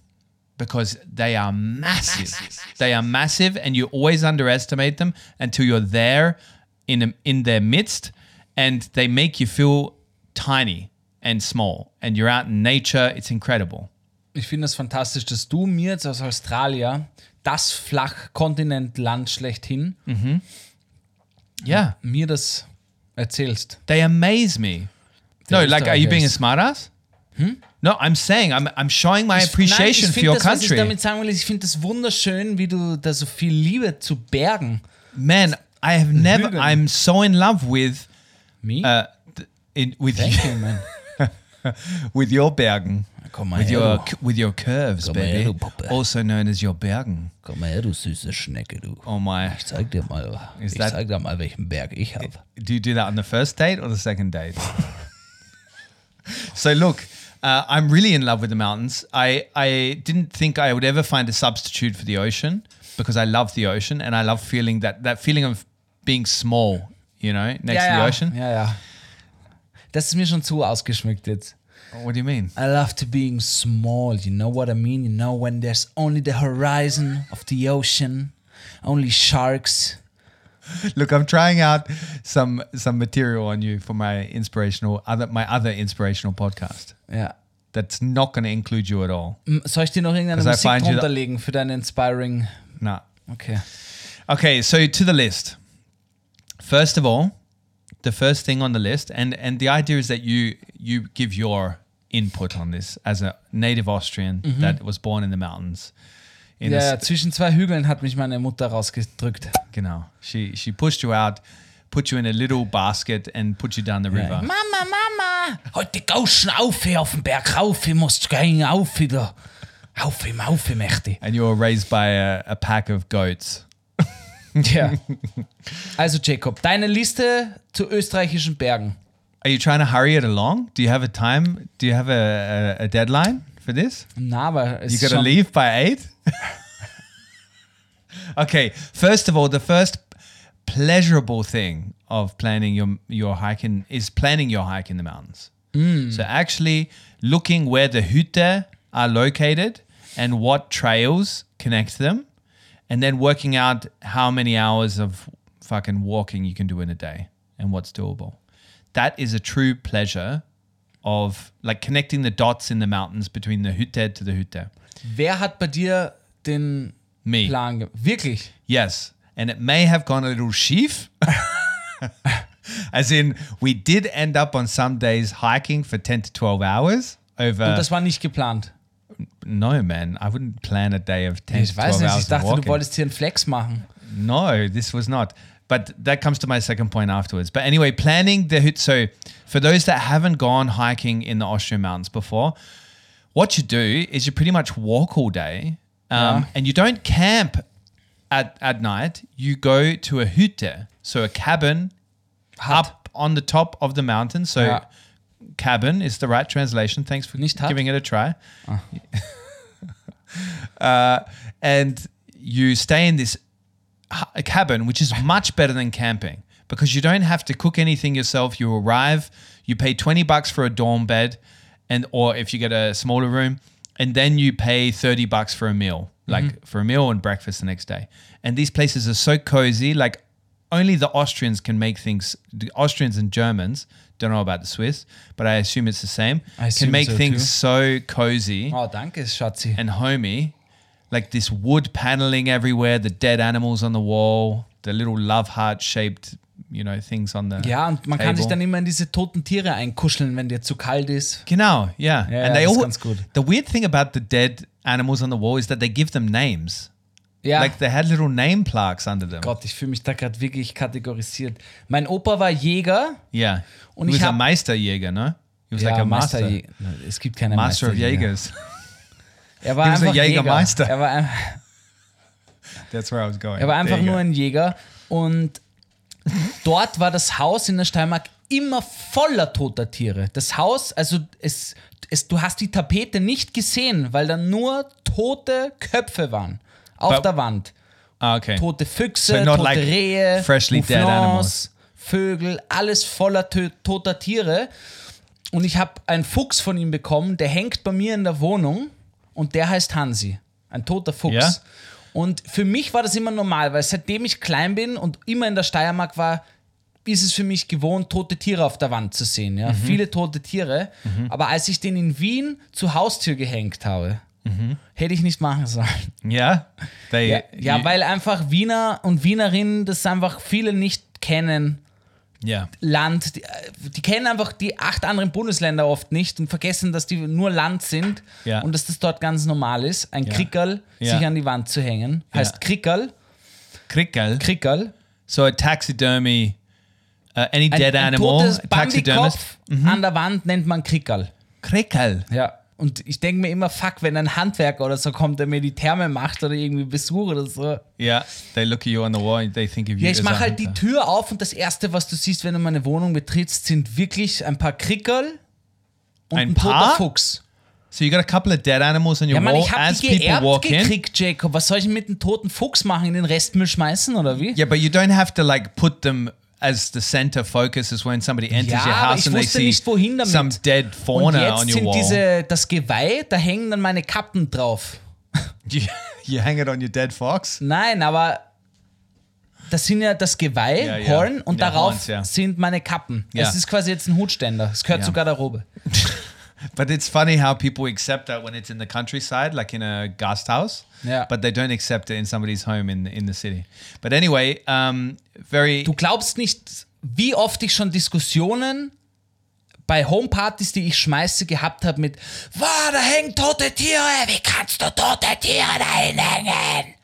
Speaker 4: because they are massive. They are massive, and you always underestimate them until you're there, in in their midst, and they make you feel tiny and small, and you're out in nature. It's incredible.
Speaker 1: Ich finde es fantastisch, dass du mir jetzt aus Australien das Flachkontinentland schlechthin
Speaker 4: Yeah.
Speaker 1: mir das erzählst.
Speaker 4: They amaze me. No, like, are you being a smartass? No, I'm saying I'm I'm showing my appreciation
Speaker 1: Nein, ich
Speaker 4: for your
Speaker 1: das, was ich
Speaker 4: country.
Speaker 1: damit sagen will, ich finde das wunderschön, wie du da so viel Liebe zu Bergen.
Speaker 4: Man, I have never. I'm so in love with
Speaker 1: Me?
Speaker 4: uh in with
Speaker 1: Thank you, man.
Speaker 4: with your Bergen.
Speaker 1: Komm mal
Speaker 4: With
Speaker 1: her,
Speaker 4: your
Speaker 1: du.
Speaker 4: with your curves,
Speaker 1: Komm
Speaker 4: baby.
Speaker 1: her, du
Speaker 4: Also known as your Bergen.
Speaker 1: Komm mal her, du süße Schnecke, du.
Speaker 4: Oh my.
Speaker 1: Ich zeig dir mal,
Speaker 4: Is
Speaker 1: ich
Speaker 4: that-
Speaker 1: zeig dir mal, welchen Berg ich habe.
Speaker 4: Do you do that on the first date or the second date? so look, uh, I'm really in love with the mountains. I I didn't think I would ever find a substitute for the ocean because I love the ocean and I love feeling that that feeling of being small, you know, next to the
Speaker 1: ja,
Speaker 4: ocean.
Speaker 1: ja, ja. Das ist mir schon zu ausgeschmückt jetzt.
Speaker 4: What do you mean?
Speaker 1: I love to being small, you know what I mean? You know, when there's only the horizon of the ocean, only sharks.
Speaker 4: Look, I'm trying out some some material on you for my inspirational other my other inspirational podcast.
Speaker 1: Ja.
Speaker 4: That's not going to include you at all.
Speaker 1: Soll ich dir noch irgendeine Musik
Speaker 4: find you-
Speaker 1: drunter legen für deine Inspiring?
Speaker 4: No.
Speaker 1: Okay.
Speaker 4: Okay, so to the list. First of all, the first thing on the list, and and the idea is that you you give your input on this as a native Austrian mhm. that was born in the mountains. In
Speaker 1: Ja,
Speaker 4: a
Speaker 1: ja,
Speaker 4: s-
Speaker 1: zwischen zwei Hügeln hat mich meine Mutter rausgedrückt.
Speaker 4: genau. She she pushed you out, put you in a little basket, and put you down the river.
Speaker 1: Mama, Mama! Heute du auf hier auf den Berg rauf, ich muss gehen auf wieder. Auf ihm, auf ihm, Mächte.
Speaker 4: And you were raised by a, a pack of goats.
Speaker 1: Ja. Also, Jacob, deine Liste zu österreichischen Bergen.
Speaker 4: Are you trying to hurry it along? Do you have a time? Do you have a, a, a deadline for this?
Speaker 1: Na, aber es
Speaker 4: You
Speaker 1: ist
Speaker 4: got to
Speaker 1: schon,
Speaker 4: leave by eight? okay, first of all, the first pleasurable thing of planning your your hiking is planning your hike in the mountains. Hmm. So actually looking where the Hütte are located and what trails connect them, and then working out how many hours of fucking walking you can do in a day and what's doable. That is a true pleasure of like connecting the dots in the mountains between the Hütte to the Hütte.
Speaker 1: Wer hat bei dir den
Speaker 4: Me.
Speaker 1: Plan Wirklich?
Speaker 4: Yes. And it may have gone a little sheaf. As in, we did end up on some days hiking for 10 to 12 hours over.
Speaker 1: Und das war nicht geplant.
Speaker 4: No, man. I wouldn't plan a day of 10
Speaker 1: Ich
Speaker 4: to
Speaker 1: weiß
Speaker 4: 12
Speaker 1: nicht, ich dachte, du
Speaker 4: walking.
Speaker 1: wolltest hier einen Flex machen.
Speaker 4: No, this was not. But that comes to my second point afterwards. But anyway, planning the hut. So, for those that haven't gone hiking in the Austrian mountains before, what you do is you pretty much walk all day, um,
Speaker 1: Yeah.
Speaker 4: and you don't camp at at night. You go to a Hütte, so a cabin up on the top of the mountain. So,
Speaker 1: Ja.
Speaker 4: cabin is the right translation. Thanks for
Speaker 1: Hut?
Speaker 4: giving it a try. uh, and you stay in this cabin, which is much better than camping because you don't have to cook anything yourself. You arrive, you pay 20 bucks for a dorm bed, and or if you get a smaller room, and then you pay 30 bucks for a meal, like for a meal and breakfast the next day. And these places are so cozy, like only the Austrians can make things. The Austrians and Germans don't know about the Swiss, but I assume it's the same.
Speaker 1: I
Speaker 4: can make
Speaker 1: so
Speaker 4: things
Speaker 1: too.
Speaker 4: so cozy
Speaker 1: Oh, danke, Schatzi.
Speaker 4: and homey, like this wood paneling everywhere, the dead animals on the wall, the little love heart shaped, you know, things on the
Speaker 1: Ja, und man kann
Speaker 4: table.
Speaker 1: sich dann immer in diese toten Tiere einkuscheln, wenn dir zu kalt ist.
Speaker 4: Genau, yeah.
Speaker 1: Ja,
Speaker 4: and they all
Speaker 1: ganz gut.
Speaker 4: the weird thing about the dead animals on the wall is that they give them names.
Speaker 1: Ja.
Speaker 4: Like they had little name plaques under them.
Speaker 1: Gott, ich fühle mich da gerade wirklich kategorisiert. Mein Opa war Jäger.
Speaker 4: Yeah.
Speaker 1: Und
Speaker 4: was a
Speaker 1: hab-
Speaker 4: Meisterjäger, no? He was
Speaker 1: ja,
Speaker 4: like a master.
Speaker 1: Meisterjäger. Es gibt keine
Speaker 4: Master of. Jägers.
Speaker 1: Er war
Speaker 4: He was a
Speaker 1: einfach Jäger.
Speaker 4: Jägermeister.
Speaker 1: Er war, ein-
Speaker 4: That's where I was going.
Speaker 1: er war einfach nur ein Jäger. Und dort war das Haus in der Steiermark immer voller toter Tiere. Das Haus, also es, es, du hast die Tapete nicht gesehen, weil da nur tote Köpfe waren. Auf
Speaker 4: But-
Speaker 1: der Wand.
Speaker 4: Ah, okay.
Speaker 1: Tote Füchse,
Speaker 4: So
Speaker 1: tote
Speaker 4: like
Speaker 1: Rehe,
Speaker 4: freshly dead
Speaker 1: Mouflons,
Speaker 4: animals.
Speaker 1: Vögel, alles voller toter Tiere. Und ich habe einen Fuchs von ihm bekommen, der hängt bei mir in der Wohnung und der heißt Hansi. Ein toter Fuchs.
Speaker 4: Ja?
Speaker 1: Und für mich war das immer normal, weil seitdem ich klein bin und immer in der Steiermark war, ist es für mich gewohnt, tote Tiere auf der Wand zu sehen. Ja?
Speaker 4: Mhm.
Speaker 1: Viele tote Tiere. Aber als ich den in Wien zur Haustür gehängt habe,
Speaker 4: Mhm.
Speaker 1: hätte ich nicht machen sollen.
Speaker 4: They
Speaker 1: Ja, ja
Speaker 4: you-
Speaker 1: weil einfach Wiener und Wienerinnen das einfach viele nicht kennen.
Speaker 4: Yeah.
Speaker 1: Land, die, äh, die kennen einfach die acht anderen Bundesländer oft nicht und vergessen, dass die nur Land sind
Speaker 4: Ja.
Speaker 1: und dass das dort ganz normal ist, ein
Speaker 4: Ja.
Speaker 1: Krickerl
Speaker 4: Ja.
Speaker 1: sich an die Wand zu hängen. Heißt
Speaker 4: Ja.
Speaker 1: Krickerl,
Speaker 4: Krickel.
Speaker 1: Krickerl.
Speaker 4: So a taxidermy, uh, any
Speaker 1: Ein,
Speaker 4: dead
Speaker 1: ein
Speaker 4: animal,
Speaker 1: totes
Speaker 4: taxidermist.
Speaker 1: Bambikopf an der Wand nennt man Krickerl.
Speaker 4: Krickel.
Speaker 1: Ja. Und ich denke mir immer, fuck, wenn ein Handwerker oder so kommt, der mir die Therme macht oder irgendwie Besuch oder so.
Speaker 4: Yeah, they look at you on the wall and they think of you
Speaker 1: Ja, ich mache halt die. Tür auf und das erste, was du siehst, wenn du meine Wohnung betrittst, sind wirklich ein paar Krickerl und
Speaker 4: Ein
Speaker 1: ein,
Speaker 4: paar?
Speaker 1: Fuchs.
Speaker 4: So you got a couple of dead animals on your
Speaker 1: Ja, Mann,
Speaker 4: wall
Speaker 1: ich hab
Speaker 4: as
Speaker 1: die
Speaker 4: people walk in.
Speaker 1: gekriegt, Jacob. Was soll ich mit dem toten Fuchs machen? In den Restmüll schmeißen oder wie?
Speaker 4: Yeah, but you don't have to like put them as the center focus is when somebody enters
Speaker 1: Ja,
Speaker 4: your house and they see
Speaker 1: nicht, wohin damit.
Speaker 4: some dead fauna on your
Speaker 1: sind
Speaker 4: wall.
Speaker 1: diese, das Geweih, da hängen dann meine Kappen drauf.
Speaker 4: you, you hang it on your dead fox.
Speaker 1: Nein, aber das sind ja das Geweih,
Speaker 4: Ja, ja.
Speaker 1: Horn, und darauf
Speaker 4: Horns,
Speaker 1: sind meine Kappen. Es ist quasi jetzt ein Hutständer. Es gehört
Speaker 4: Ja.
Speaker 1: zur Garderobe.
Speaker 4: But it's funny how people accept that when it's in the countryside, like in a guest house.
Speaker 1: Yeah.
Speaker 4: But they don't accept it in somebody's home in in the city. But anyway, um, very
Speaker 1: Du glaubst nicht, wie oft ich schon Diskussionen bei Homepartys, die ich schmeiße, gehabt habe mit Wow, da hängen tote Tiere, wie kannst du tote Tiere da hinhängen?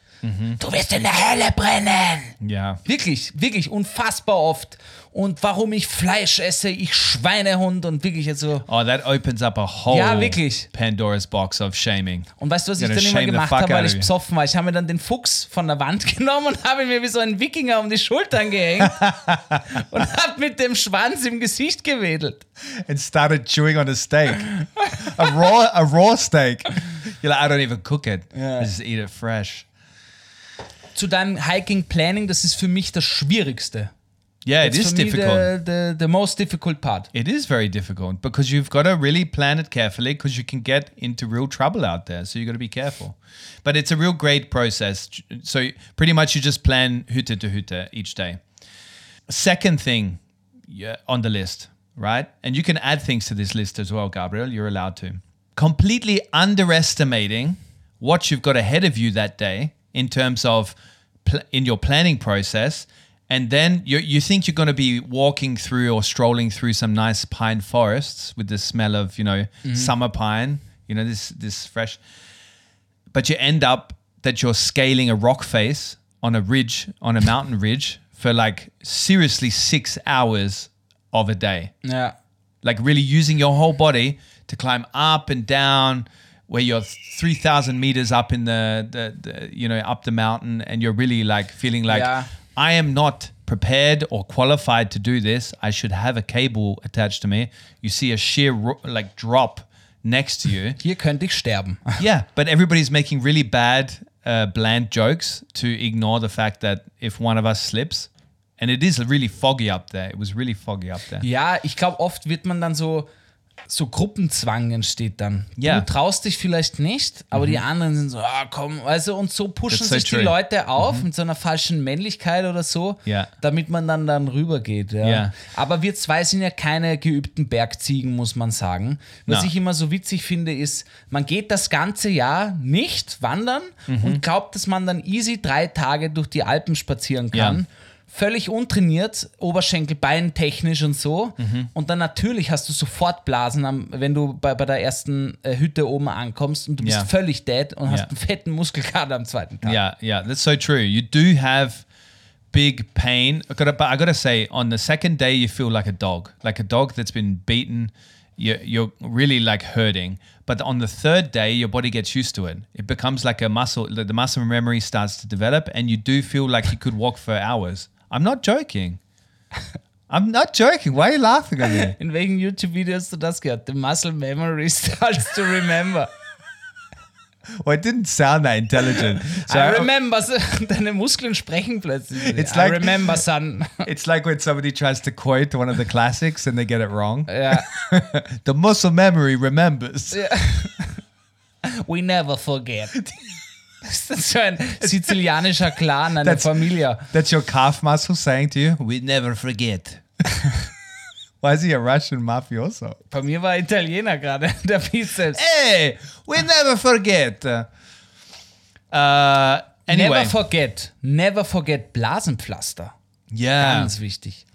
Speaker 1: Du wirst in der Hölle brennen.
Speaker 4: yeah.
Speaker 1: Wirklich, wirklich unfassbar oft. Und warum ich Fleisch esse, ich Schweinehund und wirklich also.
Speaker 4: Oh, that opens up a whole
Speaker 1: Ja, wirklich.
Speaker 4: Pandora's box of shaming.
Speaker 1: Und weißt du, was ich dann immer gemacht habe, weil ich besoffen war? Ich habe mir dann den Fuchs von der Wand genommen und habe mir wie so ein Wikinger um die Schultern gehängt und habe mit dem Schwanz im Gesicht gewedelt.
Speaker 4: And started chewing on a steak, a raw a raw steak. You're like, I don't even cook it. I just eat it fresh.
Speaker 1: Zu deinem Hiking Planning, das ist für mich das Schwierigste.
Speaker 4: Yeah, it's
Speaker 1: That's
Speaker 4: is difficult.
Speaker 1: The, the, the most difficult part.
Speaker 4: It is very difficult because you've got to really plan it carefully because you can get into real trouble out there. So you've got to be careful. But it's a real great process. So pretty much you just plan Hütte to Hütte each day. Second thing yeah, on the list, right? And you can add things to this list as well, Gabriel. You're allowed to. Completely underestimating what you've got ahead of you that day in terms of pl- in your planning process. And then you, you think you're going to be walking through or strolling through some nice pine forests with the smell of, you know, mm-hmm. summer pine, you know, this, this fresh but you end up that you're scaling a rock face on a ridge, on a mountain ridge for like seriously six hours of a day.
Speaker 1: Ja.
Speaker 4: Like really using your whole body to climb up and down where you're 3,000 meters up in the, the, the, you know, up the mountain and you're really like feeling like,
Speaker 1: Yeah.
Speaker 4: I am not prepared or qualified to do this. I should have a cable attached to me. You see a sheer ro- like drop next to you.
Speaker 1: Hier könnte ich sterben.
Speaker 4: yeah, but everybody's making really bad, uh, bland jokes to ignore the fact that if one of us slips, and it is really foggy up there. It was really foggy up there.
Speaker 1: Ja, ich glaube, oft wird man dann so, so Gruppenzwang entsteht dann.
Speaker 4: Ja.
Speaker 1: Du traust dich vielleicht nicht, aber die anderen sind so, ah komm, also und so pushen
Speaker 4: That's so
Speaker 1: sich
Speaker 4: true.
Speaker 1: die Leute auf mit so einer falschen Männlichkeit oder so,
Speaker 4: Ja.
Speaker 1: damit man dann dann rübergeht. Ja.
Speaker 4: Ja.
Speaker 1: Aber wir zwei sind ja keine geübten Bergziegen, muss man sagen. Was
Speaker 4: Na.
Speaker 1: ich immer so witzig finde, ist, man geht das ganze Jahr nicht wandern
Speaker 4: Mhm.
Speaker 1: und glaubt, dass man dann easy drei Tage durch die Alpen spazieren kann.
Speaker 4: Ja.
Speaker 1: Völlig untrainiert, Oberschenkel, Bein technisch und so.
Speaker 4: Mhm.
Speaker 1: Und dann natürlich hast du sofort Blasen, am, wenn du bei, bei der ersten äh, Hütte oben ankommst und du bist
Speaker 4: Ja.
Speaker 1: völlig dead und hast
Speaker 4: Ja.
Speaker 1: einen fetten Muskelkater am zweiten Tag.
Speaker 4: Yeah, yeah, that's so true. You do have big pain. I gotta, but I gotta say, on the second day, you feel like a dog, like a dog that's been beaten. You're, you're really like hurting. But on the third day, your body gets used to it. It becomes like a muscle. The muscle memory starts to develop, and you do feel like you could walk for hours. I'm not joking. I'm not joking. Why are you laughing at me?
Speaker 1: In welchem YouTube-Video hast du das gehört? The muscle memory starts to remember.
Speaker 4: Well, it didn't sound that intelligent. So
Speaker 1: I remember, deine Muskeln sprechen plötzlich.
Speaker 4: It's like, I
Speaker 1: remember, son.
Speaker 4: It's like when somebody tries to quote one of the classics and they get it wrong.
Speaker 1: Yeah.
Speaker 4: the muscle memory remembers. Yeah.
Speaker 1: We never forget. Das ist so ein sizilianischer Clan, eine
Speaker 4: That's-
Speaker 1: Familie.
Speaker 4: That's your calf muscle saying to you, we never forget. Why is he a Russian mafioso?
Speaker 1: Bei mir war Italiener gerade, der Bizeps.
Speaker 4: Hey, we never forget. Uh, anyway,
Speaker 1: Never forget. Never forget Blasenpflaster.
Speaker 4: yeah,
Speaker 1: Ganz wichtig.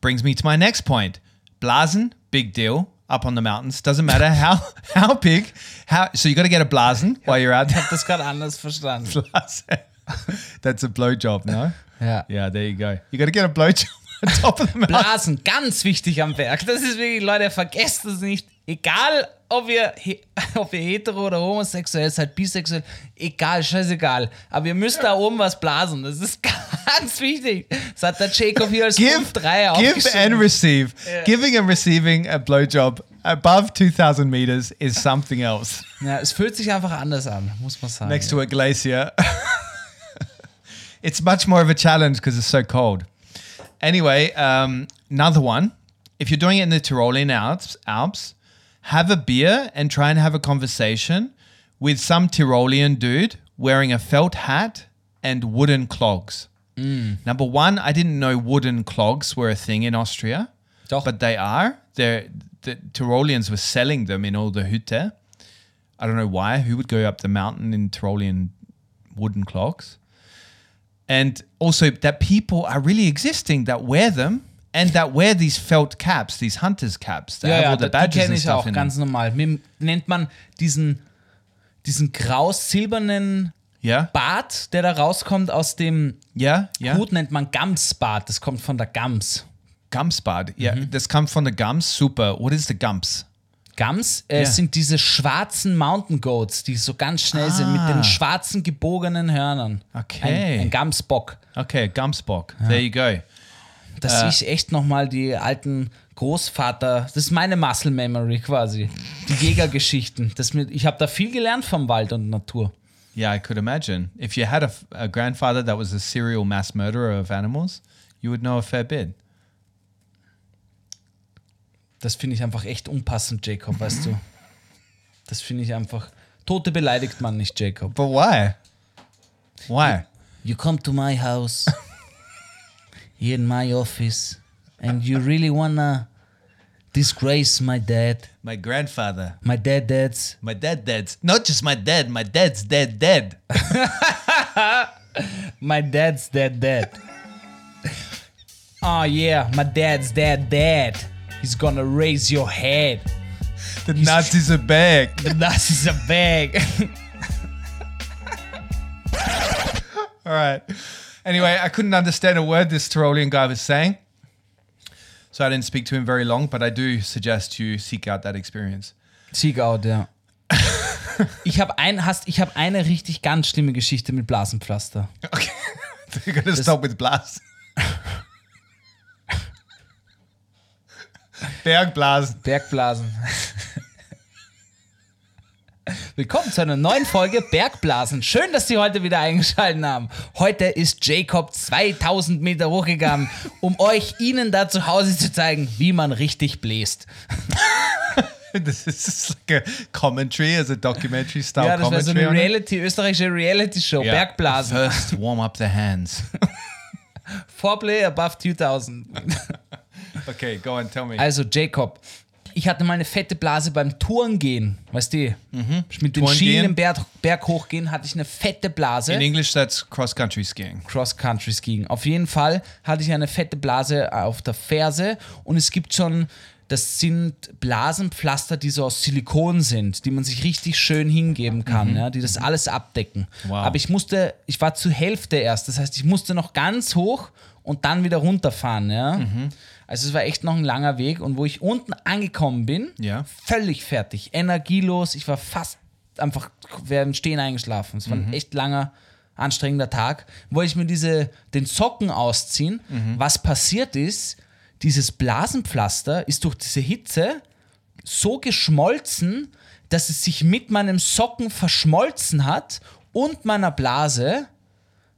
Speaker 4: brings me to my next point. Blasen, big deal. Up on the mountains, doesn't matter how how big. How so you got to get a blasen while you're out
Speaker 1: Ich habe das gerade anders verstanden.
Speaker 4: Blasen. That's a blowjob, no?
Speaker 1: Ja.
Speaker 4: Yeah, there you go. You got to get a blowjob on top of the mountain.
Speaker 1: Blasen, ganz wichtig am Berg. Das ist wirklich, Leute, vergesst es nicht. Egal, ob he- ob ihr hetero oder homosexuell seid, bisexuell, egal, scheißegal. Aber ihr müsst da oben was blasen. Das ist ganz wichtig. Das hat der Jacob hier als
Speaker 4: give,
Speaker 1: 3
Speaker 4: give and receive. Giving and receiving a blowjob above 2,000 meters is something else.
Speaker 1: Ja, es fühlt sich einfach anders an, muss man sagen.
Speaker 4: Next to a glacier. it's much more of a challenge because it's so cold. Anyway, um, another one. If you're doing it in the Tyrolean Alps, Alps, have a beer and try and have a conversation with some Tyrolean dude wearing a felt hat and wooden clogs. Mm. Number one, I didn't know wooden clogs were a thing in Austria.
Speaker 1: Doch.
Speaker 4: But they are. They're, the Tyroleans were selling them in all the Hütte. I don't know why. Who would go up the mountain in Tyrolean wooden clogs? And also that people are really existing that wear them and that wear these felt caps, these hunters caps that
Speaker 1: Ja,
Speaker 4: have
Speaker 1: ja,
Speaker 4: all the
Speaker 1: die
Speaker 4: badges
Speaker 1: kenne
Speaker 4: and
Speaker 1: ich auch
Speaker 4: in
Speaker 1: ganz normal. Nennt man diesen, diesen graus-silbernen
Speaker 4: Yeah,
Speaker 1: Bart, der da rauskommt aus dem
Speaker 4: yeah, yeah.
Speaker 1: Hut, nennt man Gamsbart. Das kommt von der Gams.
Speaker 4: Gumspad. Yeah,
Speaker 1: Mhm.
Speaker 4: this comes from the gums. Super. What is the gums?
Speaker 1: Gams äh,
Speaker 4: Ja.
Speaker 1: sind diese schwarzen Mountain Goats, die so ganz schnell sind, mit den schwarzen gebogenen Hörnern.
Speaker 4: Ah. Okay.
Speaker 1: Ein, ein Gamsbock.
Speaker 4: Okay, Gumsbock. There you go.
Speaker 1: Dass ich echt nochmal die alten Großvater, das ist meine Muscle Memory quasi. Die Jägergeschichten. Das mit, ich habe da viel gelernt vom Wald und Natur.
Speaker 4: Yeah, I could imagine. If you had a, a grandfather that was a serial mass murderer of animals, you would know a fair bit.
Speaker 1: Das finde ich einfach echt unpassend, Jacob, weißt du. Das finde ich einfach. Tote beleidigt man nicht, Jacob.
Speaker 4: But why? Why?
Speaker 1: You come to my house, here in my office, and you really wanna disgrace my dad.
Speaker 4: My grandfather.
Speaker 1: My dad dad's.
Speaker 4: My dad dead's not just my dad, my dad's dead dead.
Speaker 1: My dad's dead dad. Oh yeah, my dad's dead dad. He's gonna raise your head.
Speaker 4: The Nazis are back.
Speaker 1: The Nazis are back.
Speaker 4: All right. Anyway, I couldn't understand a word this Tyrolean guy was saying. So I didn't speak to him very long, but I do suggest you seek out that experience.
Speaker 1: Seek out, ja. Ich habe ein, hast, ich habe eine richtig ganz schlimme Geschichte mit Blasenpflaster.
Speaker 4: Okay. You're gonna stop with Blas. Bergblasen.
Speaker 1: Bergblasen. Willkommen zu einer neuen Folge Bergblasen. Schön, dass Sie heute wieder eingeschaltet haben. Heute ist Jacob 2000 Meter hochgegangen, um euch Ihnen da zu Hause zu zeigen, wie man richtig bläst.
Speaker 4: This is like a commentary, as a documentary style
Speaker 1: Ja, das wäre so eine. Reality, österreichische Reality-Show.
Speaker 4: Yeah.
Speaker 1: Bergblasen.
Speaker 4: First, warm up the hands.
Speaker 1: Foreplay above 2000.
Speaker 4: okay, go on, tell me.
Speaker 1: Also, Jacob, ich hatte mal eine fette Blase beim Tourengehen. Weißt du? Mit den
Speaker 4: Tourengehen?
Speaker 1: Schienen im Berg, Berg hochgehen hatte ich eine fette Blase.
Speaker 4: In English, that's cross country skiing.
Speaker 1: Cross-Country Skiing. Auf jeden Fall hatte ich eine fette Blase auf der Ferse und es gibt schon, das sind Blasenpflaster, die so aus Silikon sind, die man sich richtig schön hingeben kann, ja, die das alles abdecken.
Speaker 4: Wow.
Speaker 1: Aber ich musste, ich war zur Hälfte erst, das heißt, ich musste noch ganz hoch und dann wieder runterfahren, ja. Also es war echt noch ein langer Weg und wo ich unten angekommen bin,
Speaker 4: Ja.
Speaker 1: völlig fertig, energielos, ich war fast einfach während Stehen eingeschlafen. Es war ein echt langer, anstrengender Tag. Wollte ich mir diese, den Socken ausziehen. Was passiert ist, dieses Blasenpflaster ist durch diese Hitze so geschmolzen, dass es sich mit meinem Socken verschmolzen hat und meiner Blase.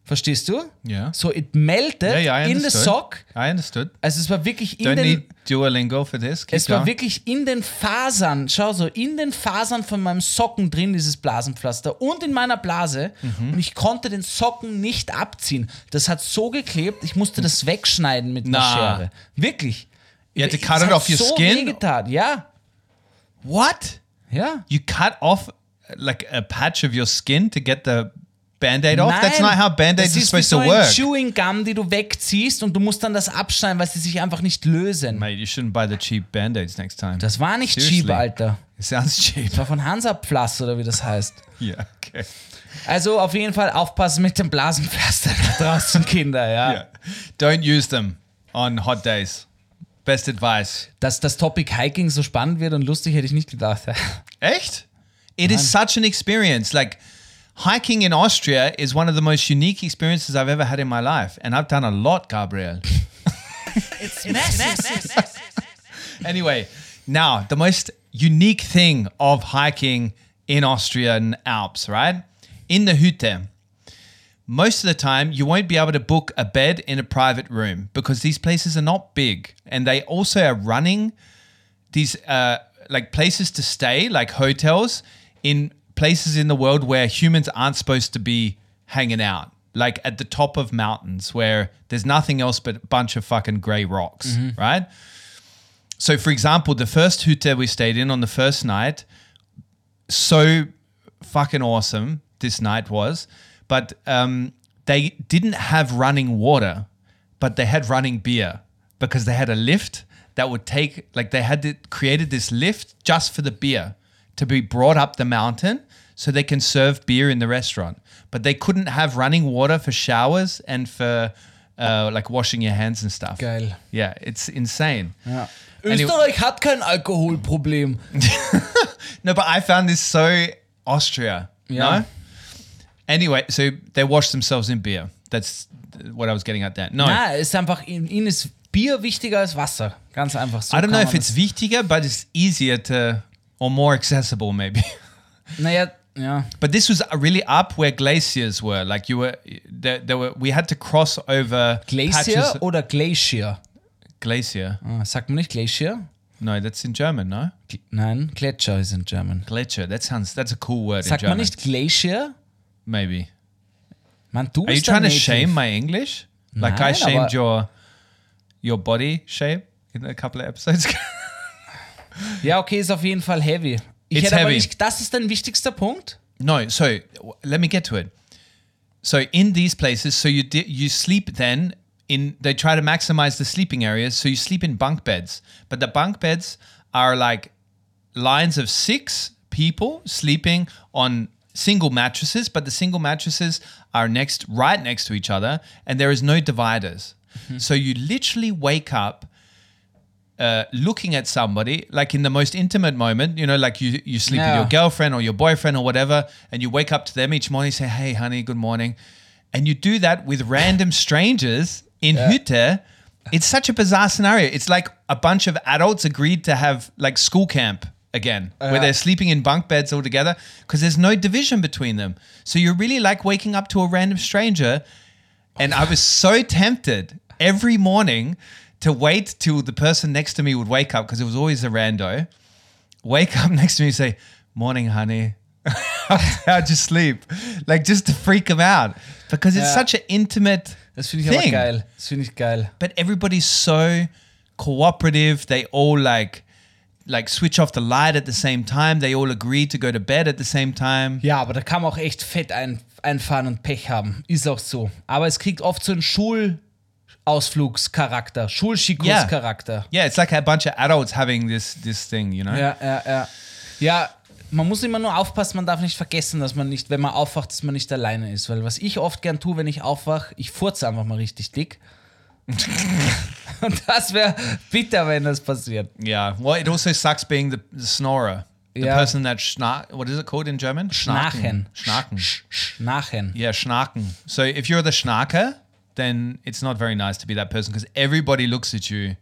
Speaker 1: Verstehst du?
Speaker 4: Ja.
Speaker 1: So, it melted
Speaker 4: yeah, I
Speaker 1: in the sock.
Speaker 4: I understood.
Speaker 1: Also es war wirklich in
Speaker 4: Don't
Speaker 1: den...
Speaker 4: need Duolingo for this. Keep
Speaker 1: Es war wirklich in den Fasern, schau so, in den Fasern von meinem Socken drin, dieses Blasenpflaster und in meiner Blase.
Speaker 4: Mhm.
Speaker 1: Und ich konnte den Socken nicht abziehen. Das hat so geklebt, ich musste das wegschneiden mit einer
Speaker 4: Na.
Speaker 1: Schere. Wirklich.
Speaker 4: You had to
Speaker 1: Es
Speaker 4: cut it off your
Speaker 1: so
Speaker 4: skin?
Speaker 1: wehgetan. Ja,
Speaker 4: What?
Speaker 1: ja.
Speaker 4: You cut off like a patch of your skin to get the band-aid off? That's
Speaker 1: Nein,
Speaker 4: not how band-aids
Speaker 1: das
Speaker 4: are
Speaker 1: ist wie
Speaker 4: supposed
Speaker 1: so
Speaker 4: to
Speaker 1: ein
Speaker 4: work.
Speaker 1: Chewing Gum, die du wegziehst und du musst dann das abschneiden, weil sie sich einfach nicht lösen.
Speaker 4: Mate, you shouldn't buy the cheap band-aids next time.
Speaker 1: Das war nicht
Speaker 4: Seriously.
Speaker 1: cheap, Alter.
Speaker 4: It sounds cheap.
Speaker 1: Das war von Hansapflaster oder wie das heißt.
Speaker 4: yeah, okay.
Speaker 1: Also auf jeden Fall aufpassen mit dem Blasenpflaster da draußen, Kinder, ja.
Speaker 4: Yeah. Don't use them on hot days. Best advice.
Speaker 1: Dass das Topic Hiking so spannend wird und lustig, hätte ich nicht gedacht.
Speaker 4: Echt? It is such an experience. Like hiking in Austria is one of the most unique experiences I've ever had in my life, and I've done a lot, Gabriel. anyway, now the most unique thing of hiking in Austrian Alps, right? In the Hütte. Most of the time, you won't be able to book a bed in a private room because these places are not big, and they also are running these uh, like places to stay, like hotels, in places in the world where humans aren't supposed to be hanging out, like at the top of mountains where there's nothing else but a bunch of fucking gray rocks, right? So, for example, the first Hütte we stayed in on the first night, so fucking awesome this night was, but um, they didn't have running water, but they had running beer because they had a lift that would take, like, they had created this lift just for the beer to be brought up the mountain so they can serve beer in the restaurant. But they couldn't have running water for showers and for uh, like washing your hands and stuff.
Speaker 1: Geil.
Speaker 4: Yeah, it's insane. Anyway-
Speaker 1: Österreich hat kein Alkoholproblem.
Speaker 4: No, but I found this so Austria.
Speaker 1: Yeah.
Speaker 4: No? Anyway, so they wash themselves in beer. That's what I was getting at there. No.
Speaker 1: Na, ist einfach, in- ihnen ist Bier wichtiger als Wasser. Ganz einfach so.
Speaker 4: I don't know if it's wichtiger, but it's easier to, or more accessible maybe.
Speaker 1: Naja, ja.
Speaker 4: but this was really up where glaciers were. Like you were, there, there were, we had to cross over
Speaker 1: Glacier oder Glacier?
Speaker 4: Glacier.
Speaker 1: Ah, sagt man nicht Glacier?
Speaker 4: No, that's in German, no?
Speaker 1: Nein, Gletscher is in German.
Speaker 4: Gletscher. That sounds, that's a cool word
Speaker 1: Sagt
Speaker 4: in
Speaker 1: man
Speaker 4: German.
Speaker 1: nicht Glacier?
Speaker 4: Maybe.
Speaker 1: Man, du
Speaker 4: Are you trying to
Speaker 1: Native.
Speaker 4: shame my English? Like I shamed your your body shape in a couple of episodes ago.
Speaker 1: Ja, okay, ist auf jeden Fall heavy. Ich
Speaker 4: It's
Speaker 1: hätte aber
Speaker 4: heavy.
Speaker 1: nicht, das ist dein wichtigster Punkt?
Speaker 4: no, so let me get to it. So in these places, so you you sleep then in they try to maximize the sleeping areas, so you sleep in bunk beds. But the bunk beds are like lines of six people sleeping on single mattresses, but the single mattresses are next right next to each other and there is no dividers. Mm-hmm. So you literally wake up uh, looking at somebody like in the most intimate moment, you know, like you, you sleep with your girlfriend or your boyfriend or whatever, and you wake up to them each morning, say, Hey, honey, good morning. and you do that with random strangers in Hütte. It's such a bizarre scenario. It's like a bunch of adults agreed to have like school camp again, where they're sleeping in bunk beds all together because there's no division between them. So you're really like waking up to a random stranger. And I was so tempted every morning to wait till the person next to me would wake up because it was always a rando. Wake up next to me and say, Morning, honey. How'd you sleep? Like just to freak them out because it's such an intimate
Speaker 1: Das finde ich aber
Speaker 4: thing.
Speaker 1: geil. Das ich geil.
Speaker 4: But everybody's so cooperative. They all like like switch off the light at the same time. They all agree to go to bed at the same time.
Speaker 1: Ja, aber da kann man auch echt fett ein, einfahren und Pech haben. Ist auch so. Aber es kriegt oft so einen Schulausflugscharakter, Schulschikus-Charakter.
Speaker 4: Yeah, it's like a bunch of adults having this this thing, you know?
Speaker 1: Ja, ja, ja. Ja, man muss immer nur aufpassen, man darf nicht vergessen, dass man nicht, wenn man aufwacht, dass man nicht alleine ist. Weil was ich oft gern tue, wenn ich aufwache, ich furze einfach mal richtig dick. Und das wäre bitter, wenn das passiert.
Speaker 4: Yeah. Well, it also sucks being the, the snorer. The
Speaker 1: Yeah.
Speaker 4: person that schna what is it called in German?
Speaker 1: Schnarchen.
Speaker 4: Schnarchen.
Speaker 1: Nachen.
Speaker 4: Yeah, schnarken. So if you're the schnarker, then it's not very nice to be that person because everybody looks at you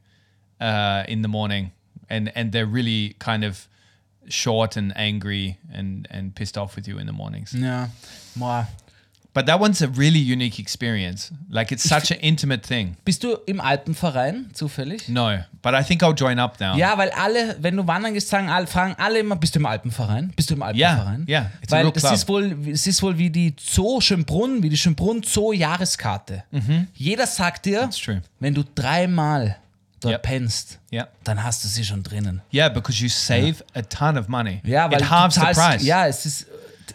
Speaker 4: uh, in the morning and and they're really kind of short and angry and and pissed off with you in the mornings.
Speaker 1: Ja. Boah.
Speaker 4: But that one's a really unique experience. Like it's such an intimate thing.
Speaker 1: Bist du im Alpenverein zufällig?
Speaker 4: No, but I think I'll join up now.
Speaker 1: Ja, weil alle, wenn du wandern gehst, sagen, fragen alle immer, bist du im Alpenverein? Bist du im Alpenverein?
Speaker 4: ja, it's a
Speaker 1: Weil
Speaker 4: real club.
Speaker 1: ist wohl, es ist wohl wie die Zoo Schönbrunn, wie die Schönbrunn Zoo Jahreskarte. Jeder sagt dir,
Speaker 4: Mhm.
Speaker 1: Wenn du dreimal dort
Speaker 4: Yep.
Speaker 1: pennst,
Speaker 4: Yeah.
Speaker 1: dann hast du sie schon drinnen.
Speaker 4: Yeah, because you save a ton of money.
Speaker 1: Ja, weil
Speaker 4: it halves
Speaker 1: du
Speaker 4: the
Speaker 1: zahlst,
Speaker 4: price.
Speaker 1: Ja, es ist,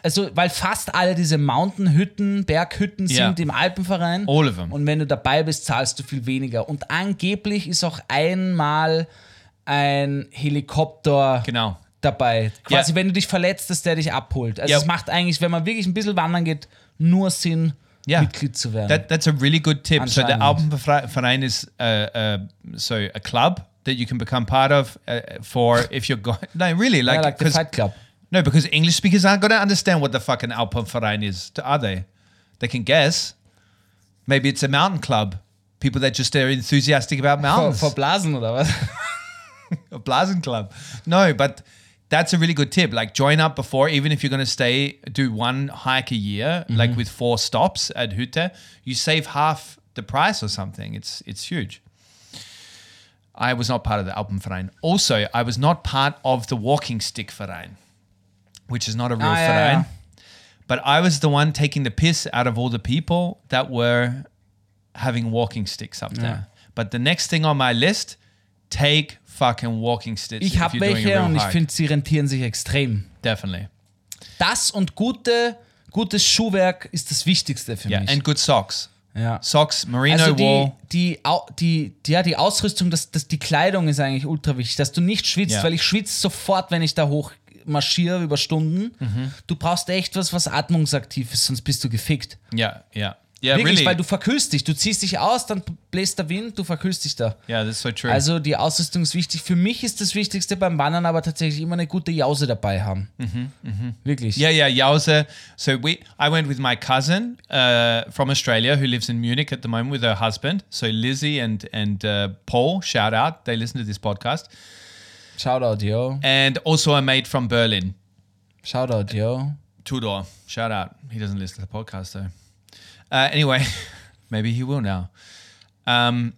Speaker 1: also, weil fast alle diese Mountainhütten, Berghütten
Speaker 4: Ja.
Speaker 1: sind im Alpenverein.
Speaker 4: Them.
Speaker 1: Und wenn du dabei bist, zahlst du viel weniger. Und angeblich ist auch einmal ein Helikopter
Speaker 4: Genau.
Speaker 1: dabei. Quasi,
Speaker 4: Ja.
Speaker 1: wenn du dich verletzt, dass der dich abholt. Also
Speaker 4: Ja.
Speaker 1: es macht eigentlich, wenn man wirklich ein bisschen wandern geht, nur Sinn,
Speaker 4: Yeah.
Speaker 1: Mitglied zu werden.
Speaker 4: That, that's a really good tip. So
Speaker 1: Anscheinend.
Speaker 4: Alpenverein is uh, uh, so a club that you can become part of uh, for if you're going. No, really, like,
Speaker 1: yeah, like the Fight Club.
Speaker 4: No, because English speakers aren't going to understand what the fucking Alpenverein is, are they? They can guess. Maybe it's a mountain club. People that just are enthusiastic about mountains.
Speaker 1: vor Blasen oder was?
Speaker 4: a Blasen Club. No, but that's a really good tip. Like join up before, even if you're going to stay, do one hike a year, mm-hmm. like with four stops at Hütte, you save half the price or something. It's it's huge. I was not part of the Alpenverein. Also, I was not part of the Walking Stick Verein, which is not a real
Speaker 1: Ah, yeah, yeah.
Speaker 4: But I was the one taking the piss out of all the people that were having walking sticks up there. But the next thing on my list, take fucking walking sticks.
Speaker 1: Ich habe welche und ich finde, sie rentieren sich extrem.
Speaker 4: definitely.
Speaker 1: Das und gute, gutes Schuhwerk ist das Wichtigste für
Speaker 4: Yeah,
Speaker 1: mich.
Speaker 4: and good socks.
Speaker 1: ja.
Speaker 4: Socks, merino
Speaker 1: Also die,
Speaker 4: wool.
Speaker 1: die, die, die, ja, die Ausrüstung, das, das, die Kleidung ist eigentlich ultra wichtig, dass du nicht schwitzt,
Speaker 4: Ja.
Speaker 1: weil ich schwitze sofort, wenn ich da hoch marschiere über Stunden.
Speaker 4: Mhm.
Speaker 1: Du brauchst echt was, was atmungsaktiv ist, sonst bist du gefickt.
Speaker 4: Yeah, yeah, yeah.
Speaker 1: Wirklich,
Speaker 4: really.
Speaker 1: weil du verkühlst dich. Du ziehst dich aus, dann bläst der Wind, du verkühlst dich da.
Speaker 4: yeah, that's so true.
Speaker 1: Also die Ausrüstung ist wichtig. Für mich ist das Wichtigste beim Wandern aber tatsächlich immer eine gute Jause dabei haben. Wirklich.
Speaker 4: Mhm, Yeah, yeah, Yowza. So we, I went with my cousin uh, from Australia who lives in Munich at the moment with her husband. So Lizzie and and uh, Paul, shout out, they listen to this podcast,
Speaker 1: Shoutout, yo.
Speaker 4: and also a mate from Berlin,
Speaker 1: Shout out, yo.
Speaker 4: Tudor. Shout out. He doesn't listen to the podcast though. Uh, anyway, maybe he will now. Um,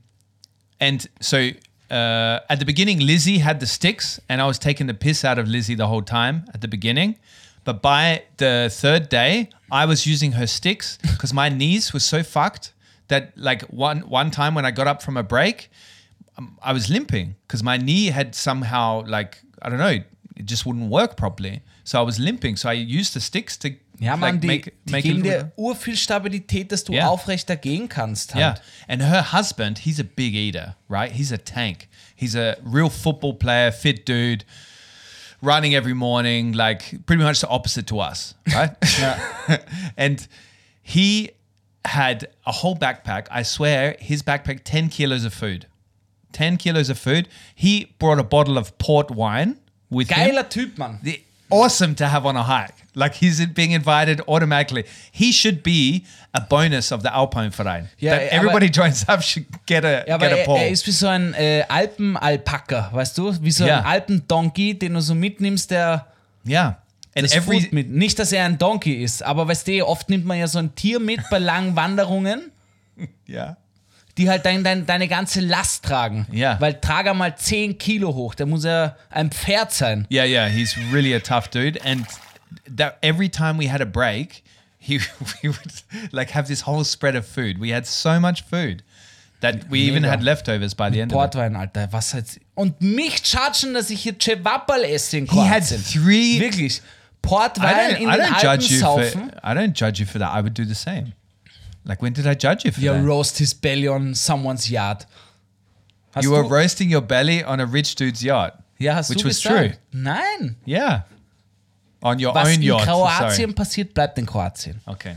Speaker 4: and so uh, at the beginning, Lizzie had the sticks, and I was taking the piss out of Lizzie the whole time at the beginning. But by the third day, I was using her sticks because my knees were so fucked that like one one time when I got up from a break, um, I was limping because my knee had somehow like I don't know, it just wouldn't work properly. So I was limping. So I used the sticks to
Speaker 1: Ja,
Speaker 4: like,
Speaker 1: die,
Speaker 4: make
Speaker 1: die
Speaker 4: make
Speaker 1: geben
Speaker 4: it
Speaker 1: dir urviel Stabilität, dass du
Speaker 4: Ja.
Speaker 1: aufrechter gehen kannst. Halt.
Speaker 4: Yeah. And her husband, he's a big eater, right? He's a tank. He's a real football player, fit dude, running every morning, like pretty much the opposite to us, right? and he had a whole backpack. I swear, his backpack, 10 kilos of food. 10 kilos of food. He brought a bottle of port wine with him.
Speaker 1: Geiler Typ, Mann.
Speaker 4: The- awesome to have on a hike. Like he's being invited automatically. He should be a bonus of the Alpine Verein.
Speaker 1: Ja,
Speaker 4: that
Speaker 1: aber-
Speaker 4: everybody joins up should get a
Speaker 1: Ja, aber
Speaker 4: get a
Speaker 1: er,
Speaker 4: pole.
Speaker 1: er ist wie so ein äh, Alpen-Alpaka, weißt du? Wie so
Speaker 4: Ja.
Speaker 1: ein Alpen-Donkey, den du so mitnimmst, der
Speaker 4: yeah, and every
Speaker 1: mit. Nicht, dass er ein Donkey ist, aber weißt du, oft nimmt man ja so ein Tier mit bei langen Wanderungen,
Speaker 4: yeah.
Speaker 1: Die halt dein, dein, deine ganze Last tragen.
Speaker 4: Ja.
Speaker 1: Weil trag er mal 10 Kilo hoch, der muss ja ein Pferd sein.
Speaker 4: Yeah, yeah, he's really a tough dude. And that every time we had a break, he we would like have this whole spread of food. We had so much food that we even
Speaker 1: Mega.
Speaker 4: had leftovers by the end of it.
Speaker 1: Portwein, Alter, was halt. Und mich chargen, dass ich hier Cevapal esse in
Speaker 4: He had
Speaker 1: Kroatien.
Speaker 4: three.
Speaker 1: Wirklich.
Speaker 4: I
Speaker 1: Portwein in
Speaker 4: I
Speaker 1: den
Speaker 4: don't
Speaker 1: Alpen
Speaker 4: judge you
Speaker 1: saufen.
Speaker 4: for. I don't judge you for that. I would do the same. Like when did I judge you for
Speaker 1: Ja,
Speaker 4: that?
Speaker 1: roast his belly on someone's yard. Hast
Speaker 4: you were roasting your belly on a rich dude's yacht.
Speaker 1: ja, hast
Speaker 4: which
Speaker 1: du
Speaker 4: was
Speaker 1: gesagt?
Speaker 4: true.
Speaker 1: Nein.
Speaker 4: Yeah. On your
Speaker 1: Was
Speaker 4: own
Speaker 1: in
Speaker 4: yacht.
Speaker 1: Kroatien
Speaker 4: Sorry.
Speaker 1: passiert, bleibt in Kroatien.
Speaker 4: Okay.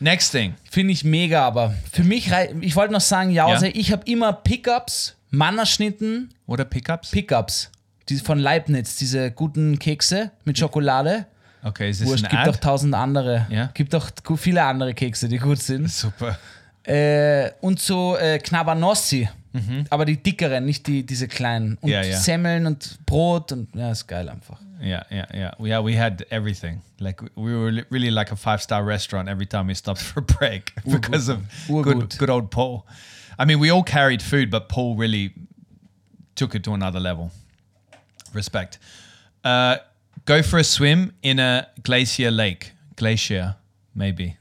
Speaker 4: Next thing.
Speaker 1: Finde ich mega, aber für mich, ich wollte noch sagen, Jause,
Speaker 4: Ja.
Speaker 1: ich habe immer Pickups, Mannerschnitten,
Speaker 4: are pickups?
Speaker 1: Pickups. Die von Leibniz, diese guten Kekse mit Schokolade.
Speaker 4: Okay, is this
Speaker 1: Wurscht,
Speaker 4: an
Speaker 1: gibt auch
Speaker 4: ad?
Speaker 1: tausend andere.
Speaker 4: Ja.
Speaker 1: Gibt auch viele andere Kekse, die gut sind.
Speaker 4: Super.
Speaker 1: Äh, und so äh, Knabanossi. Aber die dickeren, nicht die, diese kleinen. Und
Speaker 4: Mhm. Ja, ja.
Speaker 1: Semmeln und Brot und ja, ist geil einfach.
Speaker 4: Yeah, yeah, yeah. Yeah, we had everything. Like we were really like a five star restaurant every time we stopped for a break because of good, good old Paul. I mean, we all carried food, but Paul really took it to another level. Respect. Uh, go for a swim in a glacier lake. Glacier, maybe.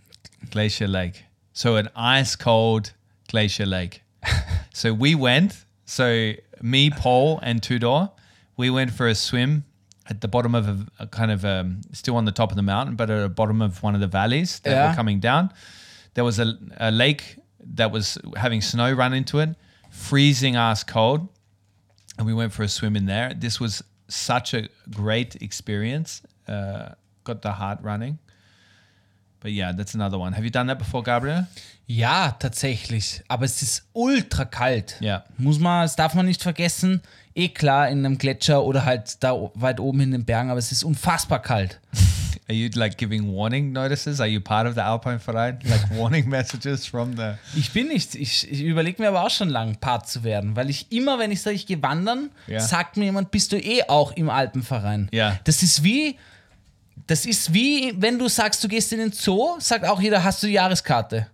Speaker 4: Glacier lake. So an ice cold glacier lake. so we went. So me, Paul, and Tudor, we went for a swim at the bottom of a, a kind of um, still on the top of the mountain, but at the bottom of one of the valleys that
Speaker 1: Yeah.
Speaker 4: were coming down. There was a, a lake that was having snow run into it, freezing ass cold, and we went for a swim in there. This was such a great experience. Uh, got the heart running. But yeah, that's another one. Have you done that before, Gabriel?
Speaker 1: Ja, tatsächlich. Aber es ist ultra kalt.
Speaker 4: Ja.
Speaker 1: Muss man, das darf man nicht vergessen. Eh klar, in einem Gletscher oder halt da weit oben in den Bergen, aber es ist unfassbar kalt.
Speaker 4: Are you like giving warning notices? Are you part of the Alpine Verein? Like warning messages from the.
Speaker 1: Ich bin nicht, ich, ich überlege mir aber auch schon lang, Part zu werden, weil ich immer, wenn ich sage, ich gehe wandern,
Speaker 4: Ja.
Speaker 1: sagt mir jemand, bist du eh auch im Alpenverein.
Speaker 4: Ja.
Speaker 1: Das ist wie, das ist wie, wenn du sagst, du gehst in den Zoo, sagt auch jeder, hast du die Jahreskarte.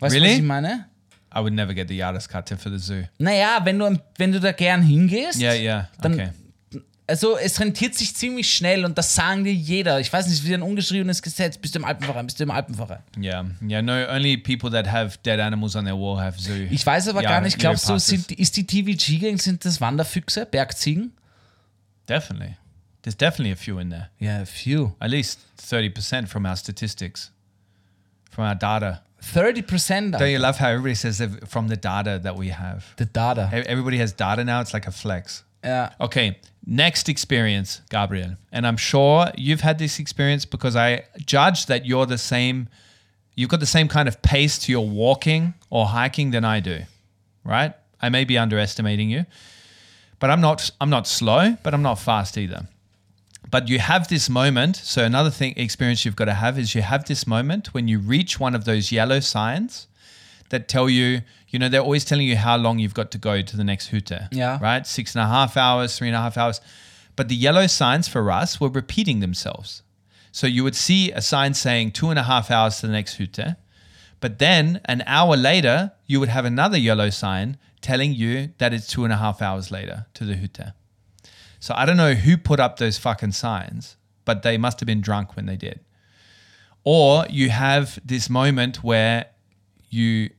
Speaker 1: Weißt du,
Speaker 4: Really?
Speaker 1: was ich meine?
Speaker 4: I would never get the Jahreskarte for the zoo.
Speaker 1: Naja, wenn du, wenn du da gern hingehst,
Speaker 4: Yeah, yeah.
Speaker 1: Dann-
Speaker 4: okay.
Speaker 1: Also es rentiert sich ziemlich schnell und das sagen dir jeder. Ich weiß nicht, wie ein ungeschriebenes Gesetz, bist du im Alpenverein, bist du im Alpenverein.
Speaker 4: Yeah, yeah. No, only people that have dead animals on their wall have zoo.
Speaker 1: Ich weiß aber
Speaker 4: Ja,
Speaker 1: gar nicht, glaubst du, sind, ist die TVG-Gang, sind das Wanderfüchse, Bergziegen?
Speaker 4: Definitely. There's definitely a few in there.
Speaker 1: Ja, few.
Speaker 4: At least 30% from our statistics, from our data.
Speaker 1: 30%
Speaker 4: Don't you love how everybody says from the data that we have?
Speaker 1: the data.
Speaker 4: Everybody has data now. It's like a flex.
Speaker 1: Ja.
Speaker 4: Okay, next experience, Gabriel. And I'm sure you've had this experience because I judge that you're the same, you've got the same kind of pace to your walking or hiking than I do, right? I may be underestimating you, but I'm not I'm not slow, but I'm not fast either. But you have this moment. So another thing experience you've got to have is you have this moment when you reach one of those yellow signs that tell you, you know, they're always telling you how long you've got to go to the next hute.
Speaker 1: Yeah.
Speaker 4: Right? Six and a half hours, three and a half hours. But the yellow signs for us were repeating themselves. So you would see a sign saying two and a half hours to the next hute. But then an hour later, you would have another yellow sign telling you that it's two and a half hours later to the hute. So I don't know who put up those fucking signs, but they must have been drunk when they did. Or you have this moment where you,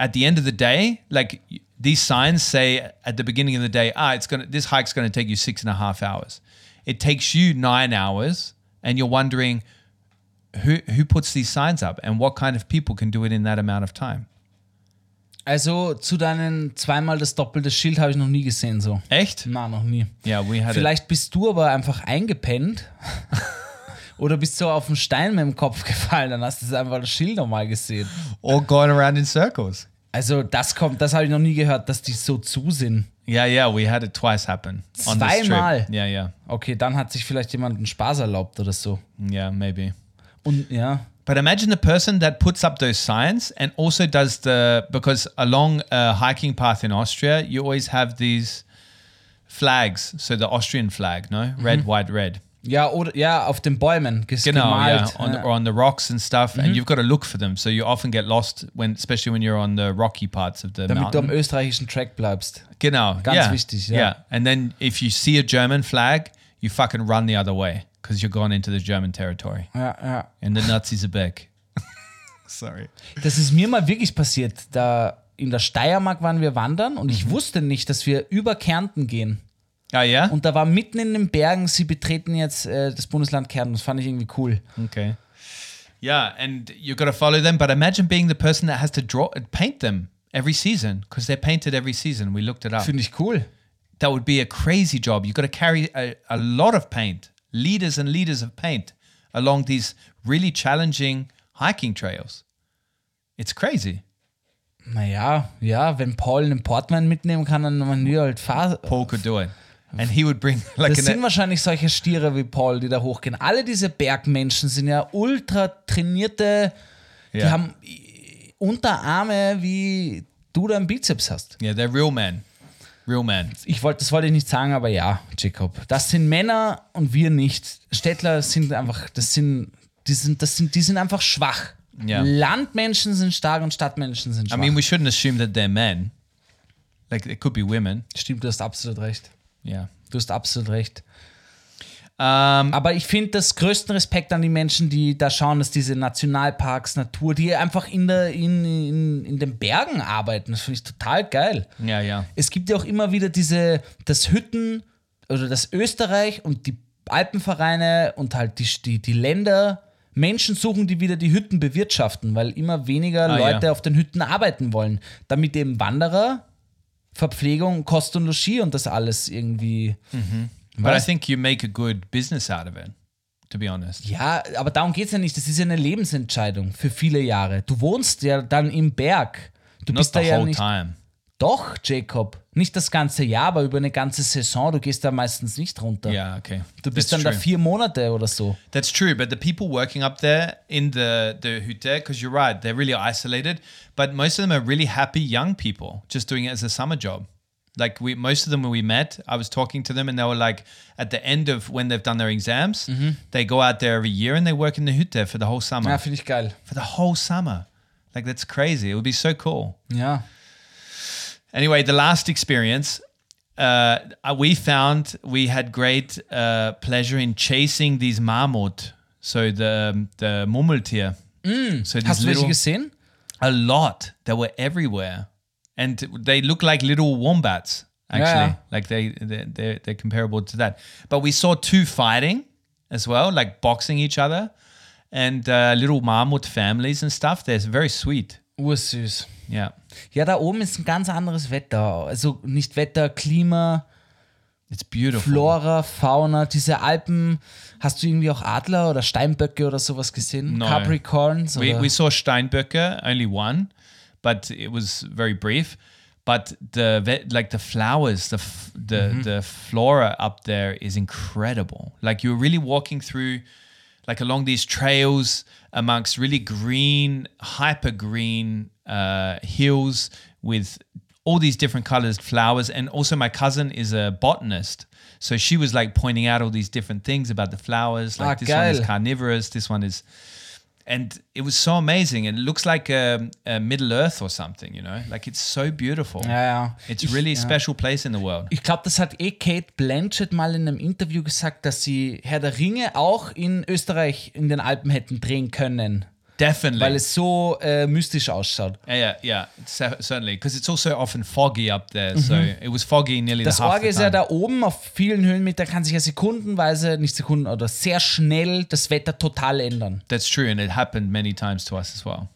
Speaker 4: at the end of the day, like these signs say at the beginning of the day, ah, it's gonna this hike's gonna take you six and a half hours. It takes you nine hours, and you're wondering who who puts these signs up and what kind of people can do it in that amount of time.
Speaker 1: Also zu deinen zweimal das doppelte Schild habe ich noch nie gesehen so.
Speaker 4: Echt?
Speaker 1: Na, noch nie.
Speaker 4: Yeah, we had it.
Speaker 1: Vielleicht bist du aber einfach eingepennt oder bist so auf den Stein mit dem Kopf gefallen, dann hast du einfach das Schild nochmal gesehen.
Speaker 4: all going around in circles.
Speaker 1: Also das kommt, das habe ich noch nie gehört, dass die so zu sind.
Speaker 4: Yeah, yeah, we had it twice happen.
Speaker 1: Zweimal?
Speaker 4: Yeah, yeah,
Speaker 1: Okay, dann hat sich vielleicht jemand einen Spaß erlaubt oder so.
Speaker 4: yeah, maybe.
Speaker 1: Und ja,
Speaker 4: But imagine the person that puts up those signs and also does the because along a hiking path in Austria, you always have these flags. So the Austrian flag, no, red, white, red.
Speaker 1: Ja, oder ja, auf den Bäumen
Speaker 4: Genau, yeah,
Speaker 1: gemalt.
Speaker 4: on,
Speaker 1: ja.
Speaker 4: or on the rocks and stuff, and you've got to look for them. So you often get lost when, especially when you're on the rocky parts of the
Speaker 1: damit du am
Speaker 4: mountain.
Speaker 1: österreichischen Track bleibst.
Speaker 4: Genau,
Speaker 1: Ganz
Speaker 4: yeah,
Speaker 1: wichtig, ja.
Speaker 4: yeah. And then if you see a German flag, you fucking run the other way because you're gone into the German territory,
Speaker 1: Ja, ja.
Speaker 4: and the Nazis are back. Sorry.
Speaker 1: Das ist mir mal wirklich passiert. Da in der Steiermark waren wir wandern und
Speaker 4: Mhm.
Speaker 1: ich wusste nicht, dass wir über Kärnten gehen.
Speaker 4: Oh yeah.
Speaker 1: Und da war mitten in den Bergen, sie betreten jetzt äh, das Bundesland Kärnten. Das fand ich irgendwie cool.
Speaker 4: Okay. Yeah, and you've got to follow them. But imagine being the person that has to draw, paint them every season because they're painted every season. We looked it up.
Speaker 1: Finde ich cool.
Speaker 4: That would be a crazy job. You've got to carry a, a lot of paint, liters and liters of paint along these really challenging hiking trails. It's crazy.
Speaker 1: Naja, ja, wenn Paul einen Portman mitnehmen kann, dann man wir halt fahren.
Speaker 4: Paul could do it. And he would bring like
Speaker 1: Das sind wahrscheinlich solche Stiere wie Paul, die da hochgehen. Alle diese Bergmenschen sind ja ultra trainierte, die
Speaker 4: Ja.
Speaker 1: haben Unterarme, wie du da im Bizeps hast.
Speaker 4: yeah, they're real men. Real men.
Speaker 1: Ich wollte, das wollte ich nicht sagen, aber ja, Jacob. Das sind Männer und wir nicht. Städtler sind einfach, das sind, die sind, das sind, die sind einfach schwach.
Speaker 4: Ja.
Speaker 1: Landmenschen sind stark und Stadtmenschen sind
Speaker 4: I
Speaker 1: schwach.
Speaker 4: mean, we shouldn't assume that they're men. Like, it could be women.
Speaker 1: Stimmt, du hast absolut recht.
Speaker 4: Yeah.
Speaker 1: Du hast absolut recht.
Speaker 4: Um,
Speaker 1: Aber ich finde das größten Respekt an die Menschen, die da schauen, dass diese Nationalparks, Natur, die einfach in, der, in, in, in den Bergen arbeiten. Das finde ich total geil.
Speaker 4: yeah, yeah.
Speaker 1: Es gibt ja auch immer wieder diese, das Hütten oder das Österreich und die Alpenvereine und halt die, die, die Länder Menschen suchen, die wieder die Hütten bewirtschaften, weil immer weniger
Speaker 4: Ah,
Speaker 1: Leute
Speaker 4: ja.
Speaker 1: auf den Hütten arbeiten wollen. Damit eben Wanderer, Verpflegung, Kost und Logis und das alles irgendwie.
Speaker 4: But I think you make a good business out of it, to be honest.
Speaker 1: Ja, aber darum geht es ja nicht. Das ist ja eine Lebensentscheidung für viele Jahre. Du wohnst ja dann im Berg. Du
Speaker 4: Not
Speaker 1: bist da
Speaker 4: the
Speaker 1: ja nicht.
Speaker 4: time.
Speaker 1: Doch, Jacob. Nicht das ganze Jahr, aber über eine ganze Saison. Du gehst da meistens nicht runter.
Speaker 4: Yeah, okay.
Speaker 1: Du bist
Speaker 4: That's
Speaker 1: dann da
Speaker 4: true.
Speaker 1: vier Monate oder so.
Speaker 4: That's true, but the people working up there in the the Hütte, because you're right, they're really isolated. But most of them are really happy young people, just doing it as a summer job. Like we, most of them when we met, I was talking to them, and they were like, at the end of when they've done their exams,
Speaker 1: Mm-hmm.
Speaker 4: they go out there every year and they work in the Hütte for the whole summer.
Speaker 1: Ja, finde ich geil.
Speaker 4: for the whole summer, like that's crazy. It would be so cool.
Speaker 1: Ja.
Speaker 4: Anyway, the last experience, uh, we found we had great uh, pleasure in chasing these marmot. So the the Murmeltier. So these
Speaker 1: Hast du welche gesehen?
Speaker 4: a lot. They were everywhere, and they look like little wombats. Actually,
Speaker 1: Yeah.
Speaker 4: like they they they're, they're comparable to that. But we saw two fighting as well, like boxing each other, and uh, little marmot families and stuff. They're very sweet.
Speaker 1: Ursüß.
Speaker 4: Yeah,
Speaker 1: Ja, da oben ist ein ganz anderes Wetter. Also nicht Wetter, Klima,
Speaker 4: it's beautiful.
Speaker 1: Flora, Fauna. Diese Alpen. Hast du irgendwie auch Adler oder Steinböcke oder sowas gesehen?
Speaker 4: No.
Speaker 1: Capricorns?
Speaker 4: We, we saw Steinböcke, only one, but it was very brief. But the like the flowers, the the the flora up there is incredible. Like you're really walking through, like along these trails amongst really green, hyper green uh, hills with all these different colors, flowers. And also, my cousin is a botanist. So she was like pointing out all these different things about the flowers. Like
Speaker 1: Ah,
Speaker 4: this one is carnivorous, this one is and it was so amazing. It looks like a, a Middle Earth or something, you know. Like it's so beautiful.
Speaker 1: Ja, ja.
Speaker 4: It's
Speaker 1: Ich-
Speaker 4: really a
Speaker 1: ja.
Speaker 4: special place in the world.
Speaker 1: Ich glaube, das hat eh Kate Blanchett mal in einem Interview gesagt, dass sie Herr der Ringe auch in Österreich in den Alpen hätten drehen können,
Speaker 4: Definitely.
Speaker 1: weil es so äh, mystisch ausschaut.
Speaker 4: yeah, yeah, yeah, certainly. Because it's also often foggy up there. So it was foggy nearly
Speaker 1: Das
Speaker 4: the half
Speaker 1: Orge
Speaker 4: the
Speaker 1: ist ja da oben auf vielen Höhenmetern, kann sich ja sekundenweise, nicht Sekunden, oder sehr schnell das Wetter total ändern.
Speaker 4: That's true, and it happened many times to us as well.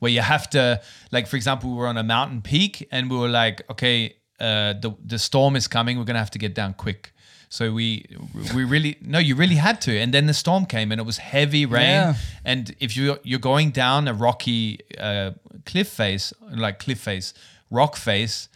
Speaker 4: Where you have to, like, for example, we were on a mountain peak, and we were like, okay, uh, the the storm is coming. We're gonna have to get down quick. So we we really no, you really had to. And then the storm came, and it was heavy rain.
Speaker 1: Yeah.
Speaker 4: And if you you're going down a rocky uh, cliff face, like cliff face, rock face,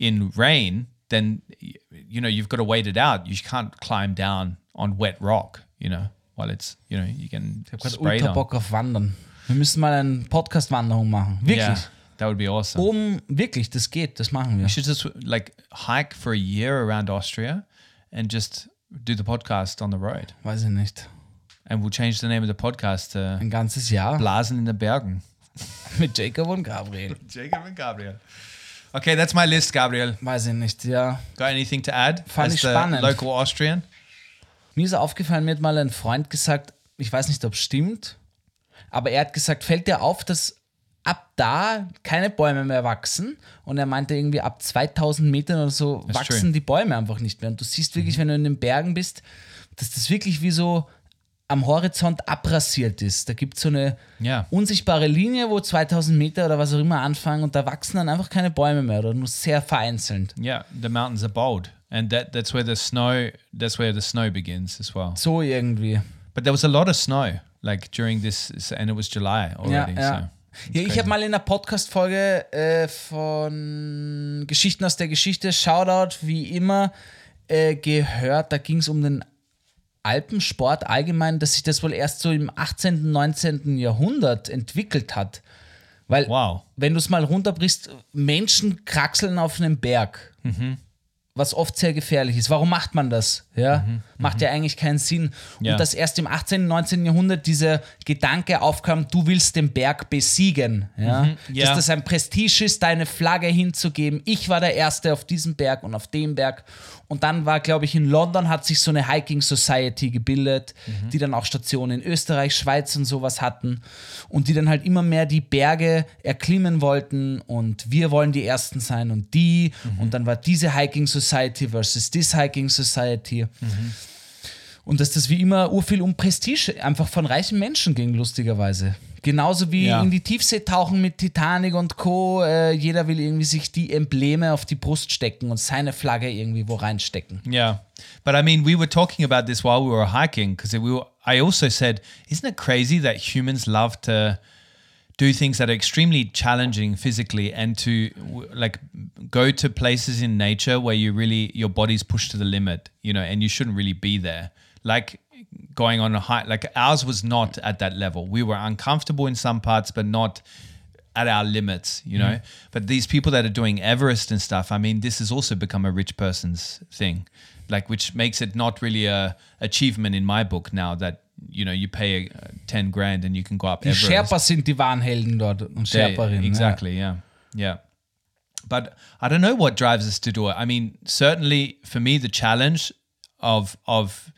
Speaker 4: in rain, then you know you've got to wait it out. You can't climb down on wet rock, you know, while it's you know you can
Speaker 1: Ich habe ultra. Bock auf Wandern. Wir müssen mal eine Podcast-Wanderung machen. Wirklich.
Speaker 4: Yeah, that would be awesome.
Speaker 1: Oben, wirklich, das geht, das machen wir.
Speaker 4: We should just like hike for a year around Austria and just do the podcast on the road.
Speaker 1: Weiß ich nicht.
Speaker 4: And we'll change the name of the podcast to
Speaker 1: Ein ganzes Jahr
Speaker 4: Blasen in the Bergen.
Speaker 1: mit Jacob und Gabriel.
Speaker 4: Jacob and Gabriel. Okay, that's my list, Gabriel.
Speaker 1: Weiß ich nicht, ja.
Speaker 4: Got anything to add?
Speaker 1: Fand ich spannend.
Speaker 4: local Austrian?
Speaker 1: Mir ist aufgefallen, mir hat mal ein Freund gesagt, ich weiß nicht, ob es stimmt, aber er hat gesagt, fällt dir auf, dass ab da keine Bäume mehr wachsen und er meinte irgendwie ab 2000 Metern oder so
Speaker 4: That's
Speaker 1: wachsen.
Speaker 4: Mhm.
Speaker 1: die Bäume einfach nicht mehr und du siehst wirklich, wenn du in den Bergen bist, dass das wirklich wie so am Horizont abrasiert ist. Da gibt es so eine
Speaker 4: Ja.
Speaker 1: unsichtbare Linie, wo 2000 Meter oder was auch immer anfangen und da wachsen dann einfach keine Bäume mehr oder nur sehr vereinzelt.
Speaker 4: Yeah, the mountains are bold, and that that's where the snow that's where the snow begins as well.
Speaker 1: So irgendwie.
Speaker 4: But there was a lot of snow like during this, and it was July already.
Speaker 1: Ja, ja.
Speaker 4: So
Speaker 1: ja, ich habe mal in einer Podcast-Folge äh, von Geschichten aus der Geschichte, Shoutout, wie immer, äh, gehört. Da ging es um den Alpensport allgemein, dass sich das wohl erst so im 18., 19. Jahrhundert entwickelt hat. Weil,
Speaker 4: Wow.
Speaker 1: wenn du es mal runterbrichst, Menschen kraxeln auf einem Berg. Was oft sehr gefährlich ist. Warum macht man das? Ja? Macht ja eigentlich keinen Sinn.
Speaker 4: Ja.
Speaker 1: Und dass erst im 18., 19. Jahrhundert dieser Gedanke aufkam, du willst den Berg besiegen. Ja?
Speaker 4: Ja.
Speaker 1: Dass das ein Prestige ist, deine Flagge hinzugeben. Ich war der Erste auf diesem Berg und auf dem Berg. Und dann war, glaube ich, in London hat sich so eine Hiking Society gebildet, die dann auch Stationen in Österreich, Schweiz und sowas hatten. Und die dann halt immer mehr die Berge erklimmen wollten. Und wir wollen die Ersten sein und die. Und dann war diese Hiking Society versus this Hiking Society. Und dass das wie immer urviel um Prestige einfach von reichen Menschen ging, lustigerweise. Genauso wie
Speaker 4: Ja.
Speaker 1: in die Tiefsee tauchen mit Titanic und Co. Äh, jeder will irgendwie sich die Embleme auf die Brust stecken und seine Flagge irgendwie wo reinstecken.
Speaker 4: Yeah, but I mean, we were talking about this while we were hiking because we were. I also said, isn't it crazy that humans love to do things that are extremely challenging physically and to like go to places in nature where you really your body's pushed to the limit, you know, and you shouldn't really be there. Like going on a hike, like ours was not at that level. We were uncomfortable in some parts, but not at our limits, you know. Mm-hmm. But these people that are doing Everest and stuff, I mean, this has also become a rich person's thing, like which makes it not really a achievement in my book now that you know you pay uh, ten grand and you can go up
Speaker 1: Die
Speaker 4: Everest.
Speaker 1: Sherpas sind die wahren Helden dort und
Speaker 4: Yeah,
Speaker 1: Sherperinnen.
Speaker 4: exactly. Yeah. Yeah. But I don't know what drives us to do it. I mean, certainly for me, the challenge of of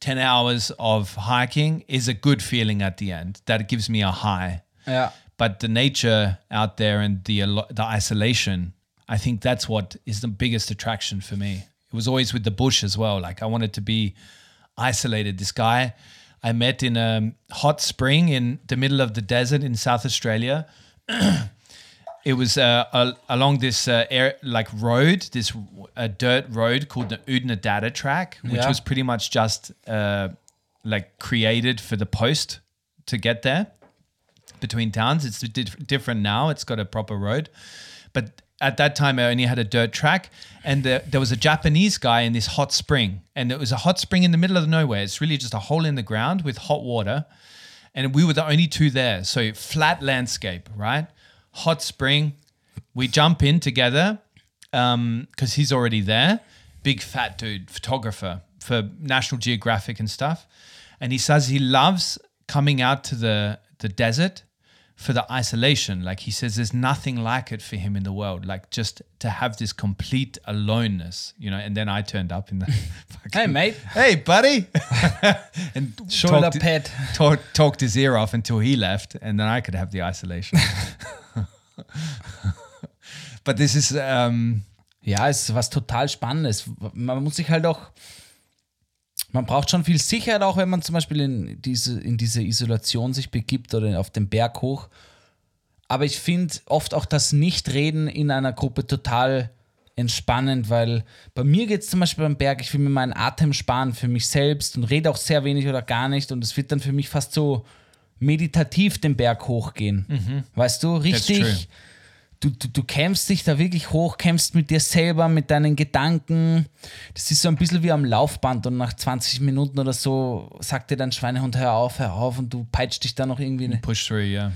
Speaker 4: ten hours of hiking is a good feeling at the end. That gives me a high.
Speaker 1: Ja.
Speaker 4: But the nature out there and the the isolation, I think that's what is the biggest attraction for me. It was always with the bush as well. Like I wanted to be isolated. This guy I met in a hot spring in the middle of the desert in South Australia. it was uh, a, along this uh, air, like road, this uh, dirt road called the Udna Data track, which
Speaker 1: Yeah.
Speaker 4: was pretty much just uh, like created for the post to get there between towns. It's di- different now. It's got a proper road, but at that time I only had a dirt track, and the, there was a Japanese guy in this hot spring, and it was a hot spring in the middle of nowhere. It's really just a hole in the ground with hot water, and we were the only two there. So flat landscape, right? Hot spring. We jump in together um, because he's already there. Big fat dude, photographer for National Geographic and stuff. And he says he loves coming out to the, the desert for the isolation. Like he says, there's nothing like it for him in the world. Like just to have this complete aloneness, you know. And then I turned up in the
Speaker 1: Hey, mate.
Speaker 4: hey, buddy, and
Speaker 1: Shoulder
Speaker 4: talked,
Speaker 1: pad.
Speaker 4: talk, talked his ear off until he left, and then I could have the isolation. but this is um,
Speaker 1: Ja, es ist was total Spannendes. Man muss sich halt auch, man braucht schon viel Sicherheit, auch wenn man zum Beispiel in diese, in diese Isolation sich begibt oder auf den Berg hoch. Aber ich finde oft auch das Nichtreden in einer Gruppe total entspannend, weil bei mir geht es zum Beispiel beim Berg, ich will mir meinen Atem sparen für mich selbst und rede auch sehr wenig oder gar nicht und es wird dann für mich fast so meditativ den Berg hochgehen. Weißt du, richtig du, du, du kämpfst dich da wirklich hoch, kämpfst mit dir selber, mit deinen Gedanken. Das ist so ein bisschen wie am Laufband und nach 20 Minuten oder so sagt dir dein Schweinehund, hör auf, hör auf und du peitscht dich da noch irgendwie.
Speaker 4: Push through, yeah.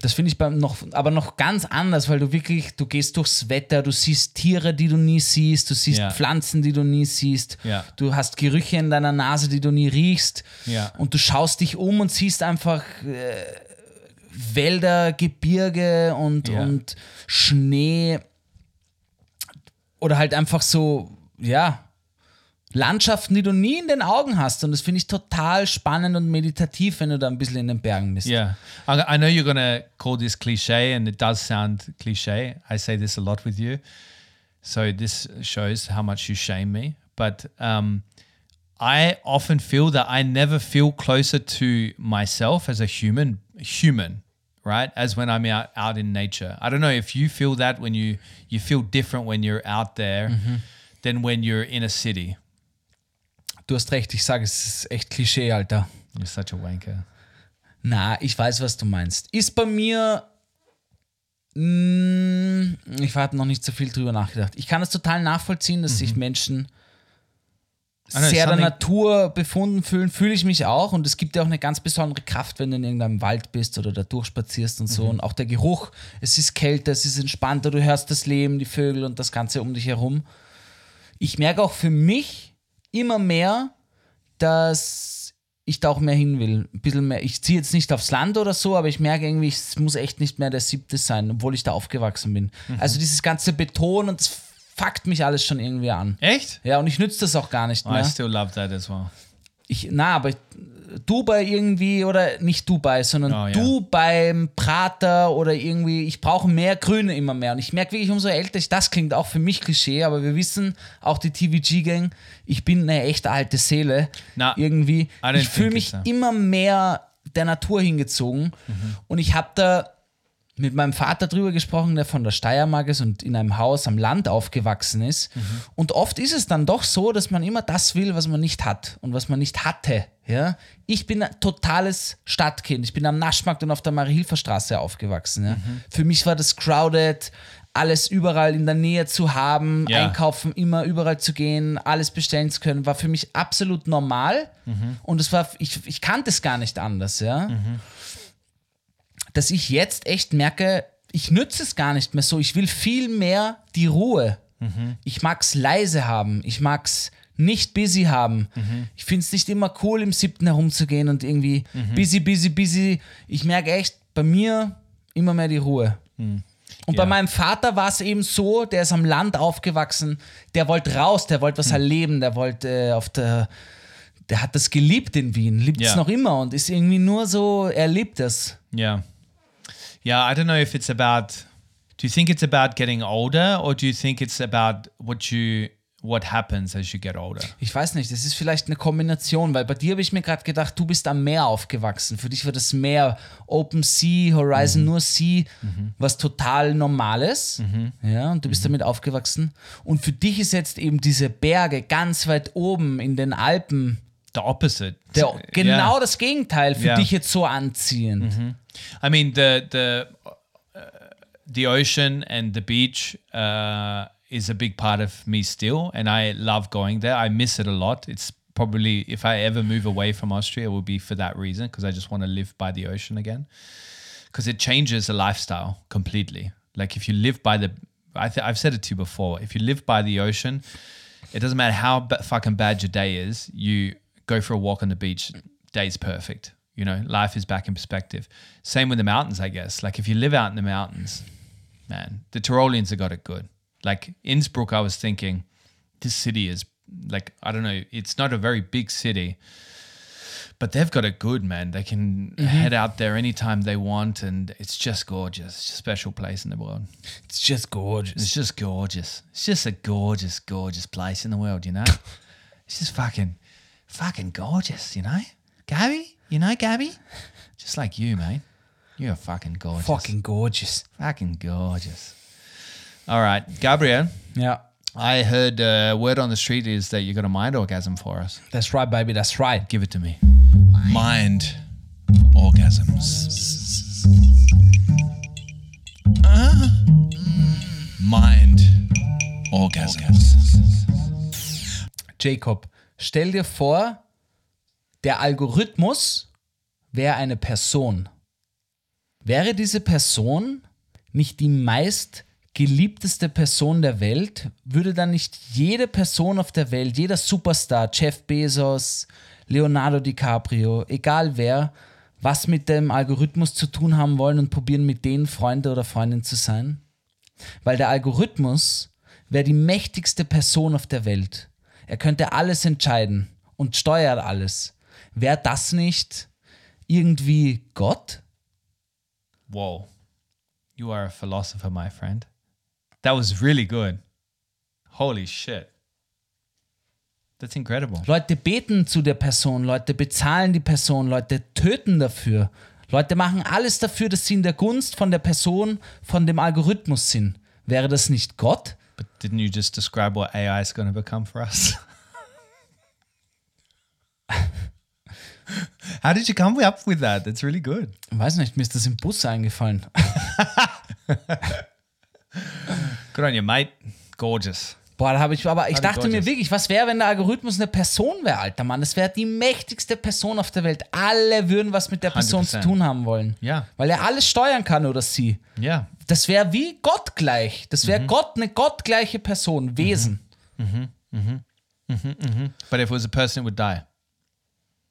Speaker 1: Das finde ich beim noch, aber noch ganz anders, weil du wirklich, du gehst durchs Wetter, du siehst Tiere, die du nie siehst, du siehst
Speaker 4: Ja.
Speaker 1: Pflanzen, die du nie siehst,
Speaker 4: Ja.
Speaker 1: du hast Gerüche in deiner Nase, die du nie riechst
Speaker 4: Ja.
Speaker 1: und du schaust dich um und siehst einfach äh, Wälder, Gebirge und,
Speaker 4: Ja.
Speaker 1: und Schnee oder halt einfach so, ja, Landschaften, die du nie in den Augen hast und das finde ich total spannend und meditativ, wenn du da ein bisschen in den Bergen bist.
Speaker 4: Yeah. I, I know you're going to call this cliche, and it does sound cliche. I say this a lot with you. So this shows how much you shame me. But um, I often feel that I never feel closer to myself as a human, human, right? As when I'm out, out in nature. I don't know if you feel that when you, you feel different when you're out there than when you're in a city.
Speaker 1: Du hast recht, ich sage, es ist echt Klischee, Alter.
Speaker 4: You're such a wanker.
Speaker 1: Na, ich weiß, was du meinst. Ist bei mir. Mh, ich habe noch nicht so viel drüber nachgedacht. Ich kann es total nachvollziehen, dass sich Menschen sehr der Natur befunden fühlen. Fühle ich mich auch. Und es gibt ja auch eine ganz besondere Kraft, wenn du in irgendeinem Wald bist oder da durchspazierst und so. Und auch der Geruch. Es ist kälter, es ist entspannter. Du hörst das Leben, die Vögel und das Ganze um dich herum. Ich merke auch für mich immer mehr, dass ich da auch mehr hin will. Ein bisschen mehr. Ich ziehe jetzt nicht aufs Land oder so, aber ich merke irgendwie, es muss echt nicht mehr der siebte sein, obwohl ich da aufgewachsen bin. Also dieses ganze Beton und das fuckt mich alles schon irgendwie an.
Speaker 4: Echt?
Speaker 1: Ja, und ich nütze das auch gar nicht
Speaker 4: I
Speaker 1: mehr.
Speaker 4: still love that as well.
Speaker 1: Ich, na, aber Dubai irgendwie oder nicht Dubai, sondern
Speaker 4: Oh, ja.
Speaker 1: du beim Prater oder irgendwie, ich brauche mehr Grüne immer mehr. Und ich merke wirklich, umso älter ich, das klingt auch für mich Klischee, aber wir wissen, auch die TVG-Gang, ich bin eine echt alte Seele.
Speaker 4: Na,
Speaker 1: irgendwie.
Speaker 4: I
Speaker 1: Ich fühle mich
Speaker 4: that.
Speaker 1: immer mehr der Natur hingezogen. Und ich habe da mit meinem Vater drüber gesprochen, der von der Steiermark ist und in einem Haus am Land aufgewachsen ist. Und oft ist es dann doch so, dass man immer das will, was man nicht hat und was man nicht hatte. Ja? Ich bin ein totales Stadtkind. Ich bin am Naschmarkt und auf der Marie-Hilfer-Straße aufgewachsen. Ja? Für mich war das crowded, alles überall in der Nähe zu haben,
Speaker 4: Ja.
Speaker 1: einkaufen, immer überall zu gehen, alles bestellen zu können, war für mich absolut normal. Und es war, ich, ich kannte es gar nicht anders, ja dass ich jetzt echt merke, ich nütze es gar nicht mehr so. Ich will viel mehr die Ruhe. Ich mag es leise haben. Ich mag es nicht busy haben. Ich finde es nicht immer cool, im siebten herumzugehen und irgendwie busy, busy, busy. Ich merke echt bei mir immer mehr die Ruhe. Und bei
Speaker 4: Ja.
Speaker 1: meinem Vater war es eben so, der ist am Land aufgewachsen, der wollte raus, der wollte was erleben, der wollte äh, auf der, der hat das geliebt in Wien, liebt es
Speaker 4: Ja.
Speaker 1: noch immer und ist irgendwie nur so, er liebt es.
Speaker 4: Yeah. Yeah, I don't know if it's about do you think it's about getting older or do you think it's about what you what happens as you get older?
Speaker 1: Ich weiß nicht, das ist vielleicht eine Kombination, weil bei dir habe ich mir gerade gedacht, du bist am Meer aufgewachsen. Für dich war das Meer Open Sea, Horizon nur Sea, was total Normales. Ja, und du bist damit aufgewachsen. Und für dich ist jetzt eben diese Berge ganz weit oben in den Alpen
Speaker 4: The opposite.
Speaker 1: der,
Speaker 4: Yeah.
Speaker 1: genau das Gegenteil für
Speaker 4: Ja.
Speaker 1: dich jetzt so anziehend.
Speaker 4: I mean the the uh, the ocean and the beach uh, is a big part of me still, and I love going there. I miss it a lot. It's probably if I ever move away from Austria, it will be for that reason because I just want to live by the ocean again. Because it changes the lifestyle completely. Like if you live by the, I th- I've said it to you before. If you live by the ocean, it doesn't matter how fucking bad your day is. You go for a walk on the beach, day's perfect. You know, life is back in perspective. Same with the mountains, I guess. Like if you live out in the mountains, man, the Tyroleans have got it good. Like Innsbruck, I was thinking, this city is like I don't know. It's not a very big city, but they've got it good, man. They can mm-hmm. head out there anytime they want, and it's just gorgeous. It's a special place in the world.
Speaker 1: It's just gorgeous.
Speaker 4: It's just gorgeous. It's just a gorgeous, gorgeous place in the world, you know? it's just fucking, fucking gorgeous, you know? Gabby? You know Gabby? Just like you, mate. You're fucking gorgeous.
Speaker 1: Fucking gorgeous.
Speaker 4: fucking gorgeous. All right, Gabriel,
Speaker 1: Yeah.
Speaker 4: I heard uh, word on the street is that you got a mind orgasm for us.
Speaker 1: that's right, baby, that's right.
Speaker 4: Give it to me.
Speaker 6: Mind orgasms. Uh, mind orgasms.
Speaker 1: Jacob, stell dir vor, der Algorithmus wäre eine Person. Wäre diese Person nicht die meist geliebteste Person der Welt, würde dann nicht jede Person auf der Welt, jeder Superstar, Jeff Bezos, Leonardo DiCaprio, egal wer, was mit dem Algorithmus zu tun haben wollen und probieren mit denen Freunde oder Freundin zu sein? Weil der Algorithmus wäre die mächtigste Person auf der Welt. Er könnte alles entscheiden und steuert alles. Wäre das nicht irgendwie Gott?
Speaker 4: Whoa. You are a philosopher, my friend. That was really good. Holy shit. That's incredible.
Speaker 1: Leute beten zu der Person, Leute bezahlen die Person, Leute töten dafür. Leute machen alles dafür, dass sie in der Gunst von der Person, von dem Algorithmus sind. Wäre das nicht Gott?
Speaker 4: But didn't you just describe what AI is going to become for us? How did you come up with that? That's really good.
Speaker 1: Weiß nicht, mir ist das im Bus eingefallen.
Speaker 4: Good on you, mate. Gorgeous.
Speaker 1: Boah, da habe ich, aber ich
Speaker 4: Warte,
Speaker 1: dachte mir wirklich, was wäre, wenn der Algorithmus eine Person wäre, alter Mann? Das wäre die mächtigste Person auf der Welt. Alle würden was mit der Person zu
Speaker 4: 100%.
Speaker 1: tun haben wollen.
Speaker 4: Ja.
Speaker 1: Weil er alles steuern kann oder sie.
Speaker 4: Yeah.
Speaker 1: Das wäre wie Gott gleich. Das
Speaker 4: Mhm.
Speaker 1: wäre Gott, eine gottgleiche Person, Wesen.
Speaker 4: But if it was a person, it would die.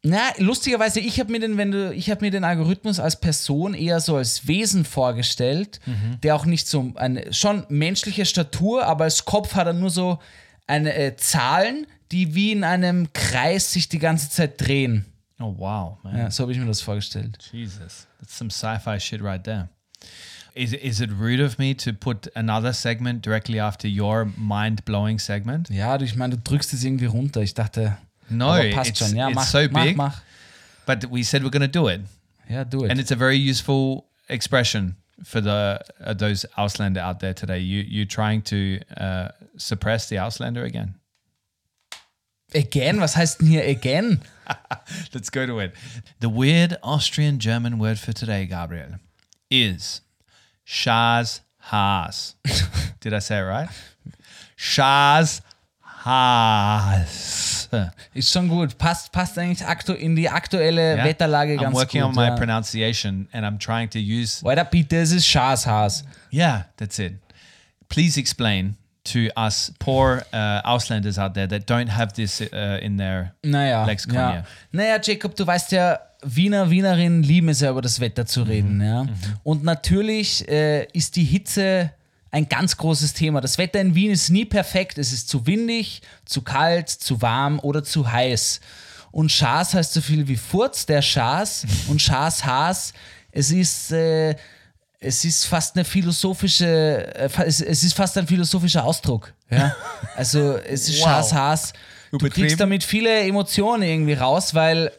Speaker 1: Na, lustigerweise, ich habe mir den, wenn du, ich habe mir den Algorithmus als Person eher so als Wesen vorgestellt, der auch nicht so eine schon menschliche Statur, aber als Kopf hat er nur so eine äh, Zahlen, die wie in einem Kreis sich die ganze Zeit drehen.
Speaker 4: Oh, wow, man.
Speaker 1: Ja, so habe ich mir das vorgestellt.
Speaker 4: Jesus. That's some sci fi shit right there. Is, is it rude of me to put another segment directly after your mind blowing segment?
Speaker 1: Ja, du, ich meine, du drückst es irgendwie runter. Ich dachte,
Speaker 4: No,
Speaker 1: passt
Speaker 4: it's,
Speaker 1: schon. Ja,
Speaker 4: it's
Speaker 1: mach,
Speaker 4: so
Speaker 1: mach,
Speaker 4: big.
Speaker 1: mach.
Speaker 4: But we said we're going to do it.
Speaker 1: Yeah, do it.
Speaker 4: And it's a very useful expression for the uh, those Ausländer out there today. You you trying to uh, suppress the Ausländer again?
Speaker 1: again? Was heißt denn hier again?
Speaker 4: Let's go to it. The weird Austrian German word for today, Gabriel, is Schaz Haas. Did I say it right? Schaz Haas.
Speaker 1: Ist schon gut. Passt, passt eigentlich aktu in die aktuelle
Speaker 4: Yeah?
Speaker 1: Wetterlage
Speaker 4: I'm
Speaker 1: ganz
Speaker 4: working
Speaker 1: gut.
Speaker 4: on my
Speaker 1: ja.
Speaker 4: pronunciation and I'm trying to use
Speaker 1: Weiter bitte, es ist Schashaas.
Speaker 4: Yeah, that's it. Please explain to us poor uh, Auslanders out there that don't have this uh, in their
Speaker 1: Naja,
Speaker 4: Lexikon.
Speaker 1: ja.
Speaker 4: Yeah.
Speaker 1: naja, Jacob, du weißt ja, Wiener, Wienerinnen lieben es ja über das Wetter zu reden.
Speaker 4: Mhm.
Speaker 1: Ja? Und natürlich äh, ist die Hitze ein ganz großes Thema. Das Wetter in Wien ist nie perfekt. Es ist zu windig, zu kalt, zu warm oder zu heiß. Und Schaas heißt so viel wie Furz, der Schaas und Schaas Haas. Es ist, äh, es ist fast eine philosophische, äh, es, es ist fast ein philosophischer Ausdruck. Ja? Also es ist
Speaker 4: Wow.
Speaker 1: Schaas Haas. Du
Speaker 4: Übertrieben?
Speaker 1: kriegst damit viele Emotionen irgendwie raus, weil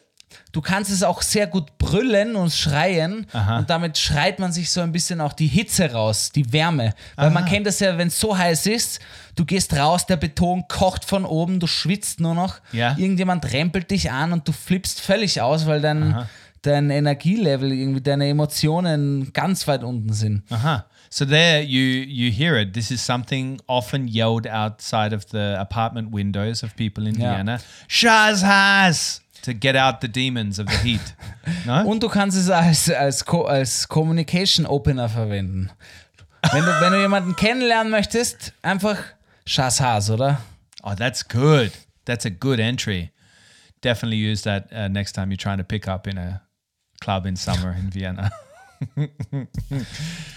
Speaker 1: du kannst es auch sehr gut brüllen und schreien und damit schreit man sich so ein bisschen auch die Hitze raus, die Wärme. Weil man kennt das ja, wenn es so heiß ist, du gehst raus, der Beton kocht von oben, du schwitzt nur noch,
Speaker 4: Ja.
Speaker 1: irgendjemand rempelt dich an und du flippst völlig aus, weil dein, dein Energielevel, irgendwie deine Emotionen ganz weit unten sind.
Speaker 4: Uh-huh. So there you you hear it. This is something often yelled outside of the apartment windows of people in
Speaker 1: Yeah.
Speaker 4: Vienna. Shaz has to get out the demons of the heat. No?
Speaker 1: Und du kannst es als, als, Co als Communication Opener verwenden. Wenn du, wenn du jemanden kennenlernen möchtest, einfach Schaas oder?
Speaker 4: Oh, that's good. That's a good entry. Definitely use that uh, next time you're trying to pick up in a club in summer in Vienna.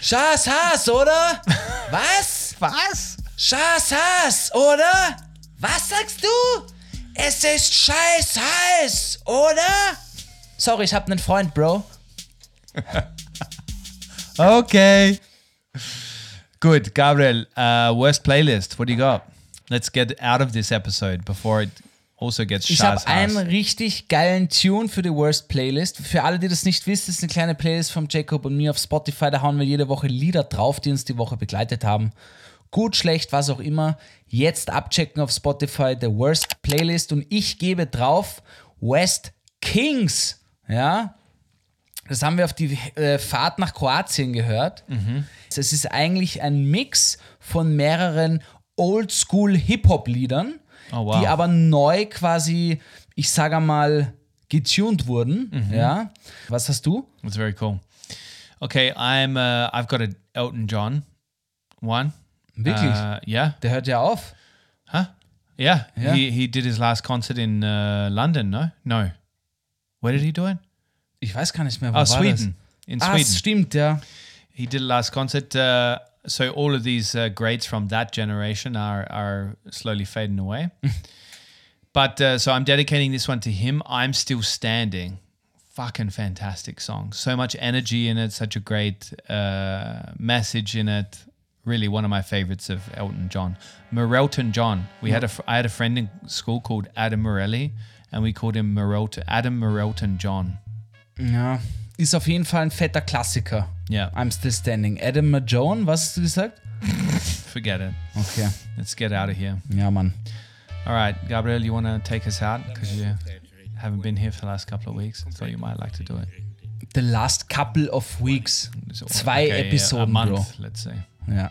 Speaker 1: Schaas Haas, oder? Was?
Speaker 4: Was?
Speaker 1: Schaas Haas, oder? Was sagst du? Es ist scheiß heiß, oder? Sorry, ich hab einen Freund, Bro.
Speaker 4: Okay. Good, Gabriel. Uh, worst playlist. What do you got? Let's get out of this episode before it also gets
Speaker 1: Ich habe einen richtig geilen Tune für die Worst Playlist. Für alle, die das nicht wissen, ist eine kleine Playlist von Jacob und mir auf Spotify. Da hauen wir jede Woche Lieder drauf, die uns die Woche begleitet haben. Gut, schlecht, was auch immer. Jetzt abchecken auf Spotify, The Worst Playlist. Und ich gebe drauf West Kings. Ja, das haben wir auf die äh, Fahrt nach Kroatien gehört. Es ist eigentlich ein Mix von mehreren Oldschool-Hip-Hop-Liedern,
Speaker 4: Oh, wow.
Speaker 1: die aber neu quasi, ich sage mal, getuned wurden.
Speaker 4: Mhm.
Speaker 1: Ja. Was hast du?
Speaker 4: That's very cool. Okay, I'm. Uh, I've got a Elton John one.
Speaker 1: Wirklich?
Speaker 4: Uh, yeah.
Speaker 1: Der hört ja auf.
Speaker 4: Huh? Yeah.
Speaker 1: Yeah.
Speaker 4: He he did his last concert in uh, London. No. No. Where did he do it?
Speaker 1: Ich weiß gar nicht mehr, wo
Speaker 4: Oh,
Speaker 1: war
Speaker 4: Sweden. In
Speaker 1: Das? Ah,
Speaker 4: Sweden.
Speaker 1: stimmt, ja.
Speaker 4: He did a last concert. Uh, so all of these uh, greats from that generation are are slowly fading away. but uh, so I'm dedicating this one to him. I'm still standing. Fucking fantastic song. So much energy in it. Such a great uh, message in it. Really one of my favorites of Elton John. Morelton John. We had a fr- I had a friend in school called Adam Morelli, and we called him Morelton Adam Morelton John.
Speaker 1: Ja. Ist auf jeden Fall ein fetter Klassiker.
Speaker 4: Yeah,
Speaker 1: I'm still standing. Adam Mahone, was hast du gesagt?
Speaker 4: forget it.
Speaker 1: Okay.
Speaker 4: Let's get out of here.
Speaker 1: Ja, Mann.
Speaker 4: All right, Gabriel, you want to take us out because you haven't been here for the last couple of weeks. I thought you might like to do it.
Speaker 1: The last couple of weeks. Zwei
Speaker 4: okay,
Speaker 1: Episoden,
Speaker 4: a month,
Speaker 1: Bro.
Speaker 4: let's say.
Speaker 1: Ja.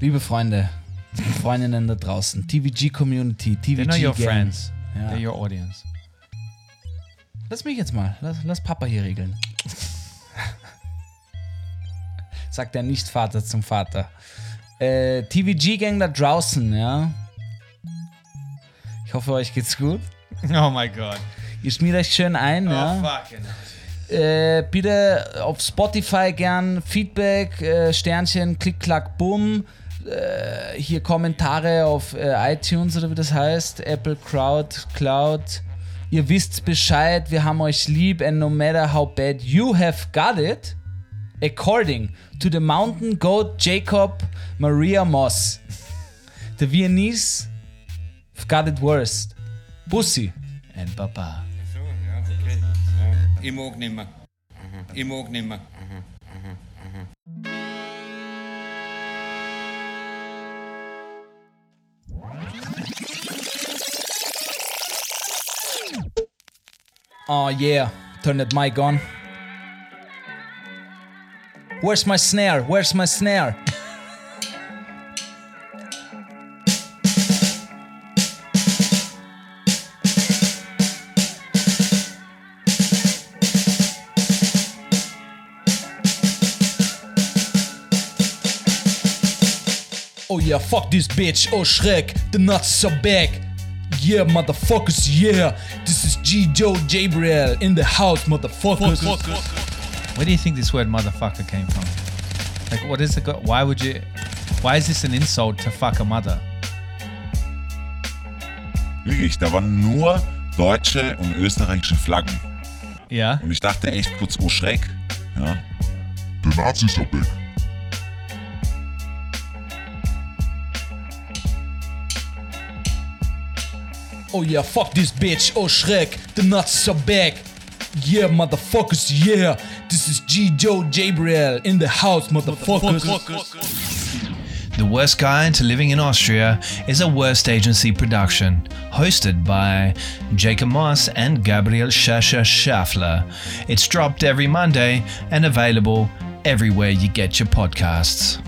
Speaker 1: Liebe Freunde und Freundinnen da draußen, TVG Community, TVG
Speaker 4: They're not your friends.
Speaker 1: Ja.
Speaker 4: They're your audience.
Speaker 1: Lass mich jetzt mal, lass, lass Papa hier regeln. Sagt der Nicht-Vater zum Vater. Äh, TVG Gang da draußen, ja. Ich hoffe, euch geht's gut.
Speaker 4: Oh my God.
Speaker 1: Ihr schmiert euch schön ein, ja.
Speaker 4: fucking.
Speaker 1: Äh, bitte auf Spotify gern Feedback, äh, Sternchen, Klick, Klack, Bumm. Äh, hier Kommentare auf äh, iTunes oder wie das heißt. Apple Crowd, Cloud. Ihr wisst Bescheid, wir haben euch lieb and no matter how bad you have got it, according to the mountain goat Jacob Maria Moss, the Viennese got it worst. Bussi.
Speaker 4: And Papa.
Speaker 1: Oh yeah, turn that mic on. Where's my snare? Where's my snare? Yeah, fuck this bitch. Oh Shrek, the nuts are back. Yeah, motherfuckers, yeah. This is G. Joe Gabriel in the house, motherfuckers.
Speaker 4: Where do you think this word motherfucker came from? Like, what is it? Got, why would you? Why is this an insult to fuck a mother?
Speaker 5: Wirklich, da waren nur deutsche und österreichische Flaggen.
Speaker 4: Yeah.
Speaker 5: Und ich dachte echt kurz, oh Schreck. Ja.
Speaker 7: The Nazis are back.
Speaker 1: Oh yeah, fuck this bitch. Oh Shrek, the nuts are back. Yeah, motherfuckers, yeah. This is G. Joe Gabriel in the house, motherfuckers.
Speaker 6: The Worst Guide to Living in Austria is a Worst Agency production, hosted by Jacob Moss and Gabriel Shasha Schaffler. It's dropped every Monday and available everywhere you get your podcasts.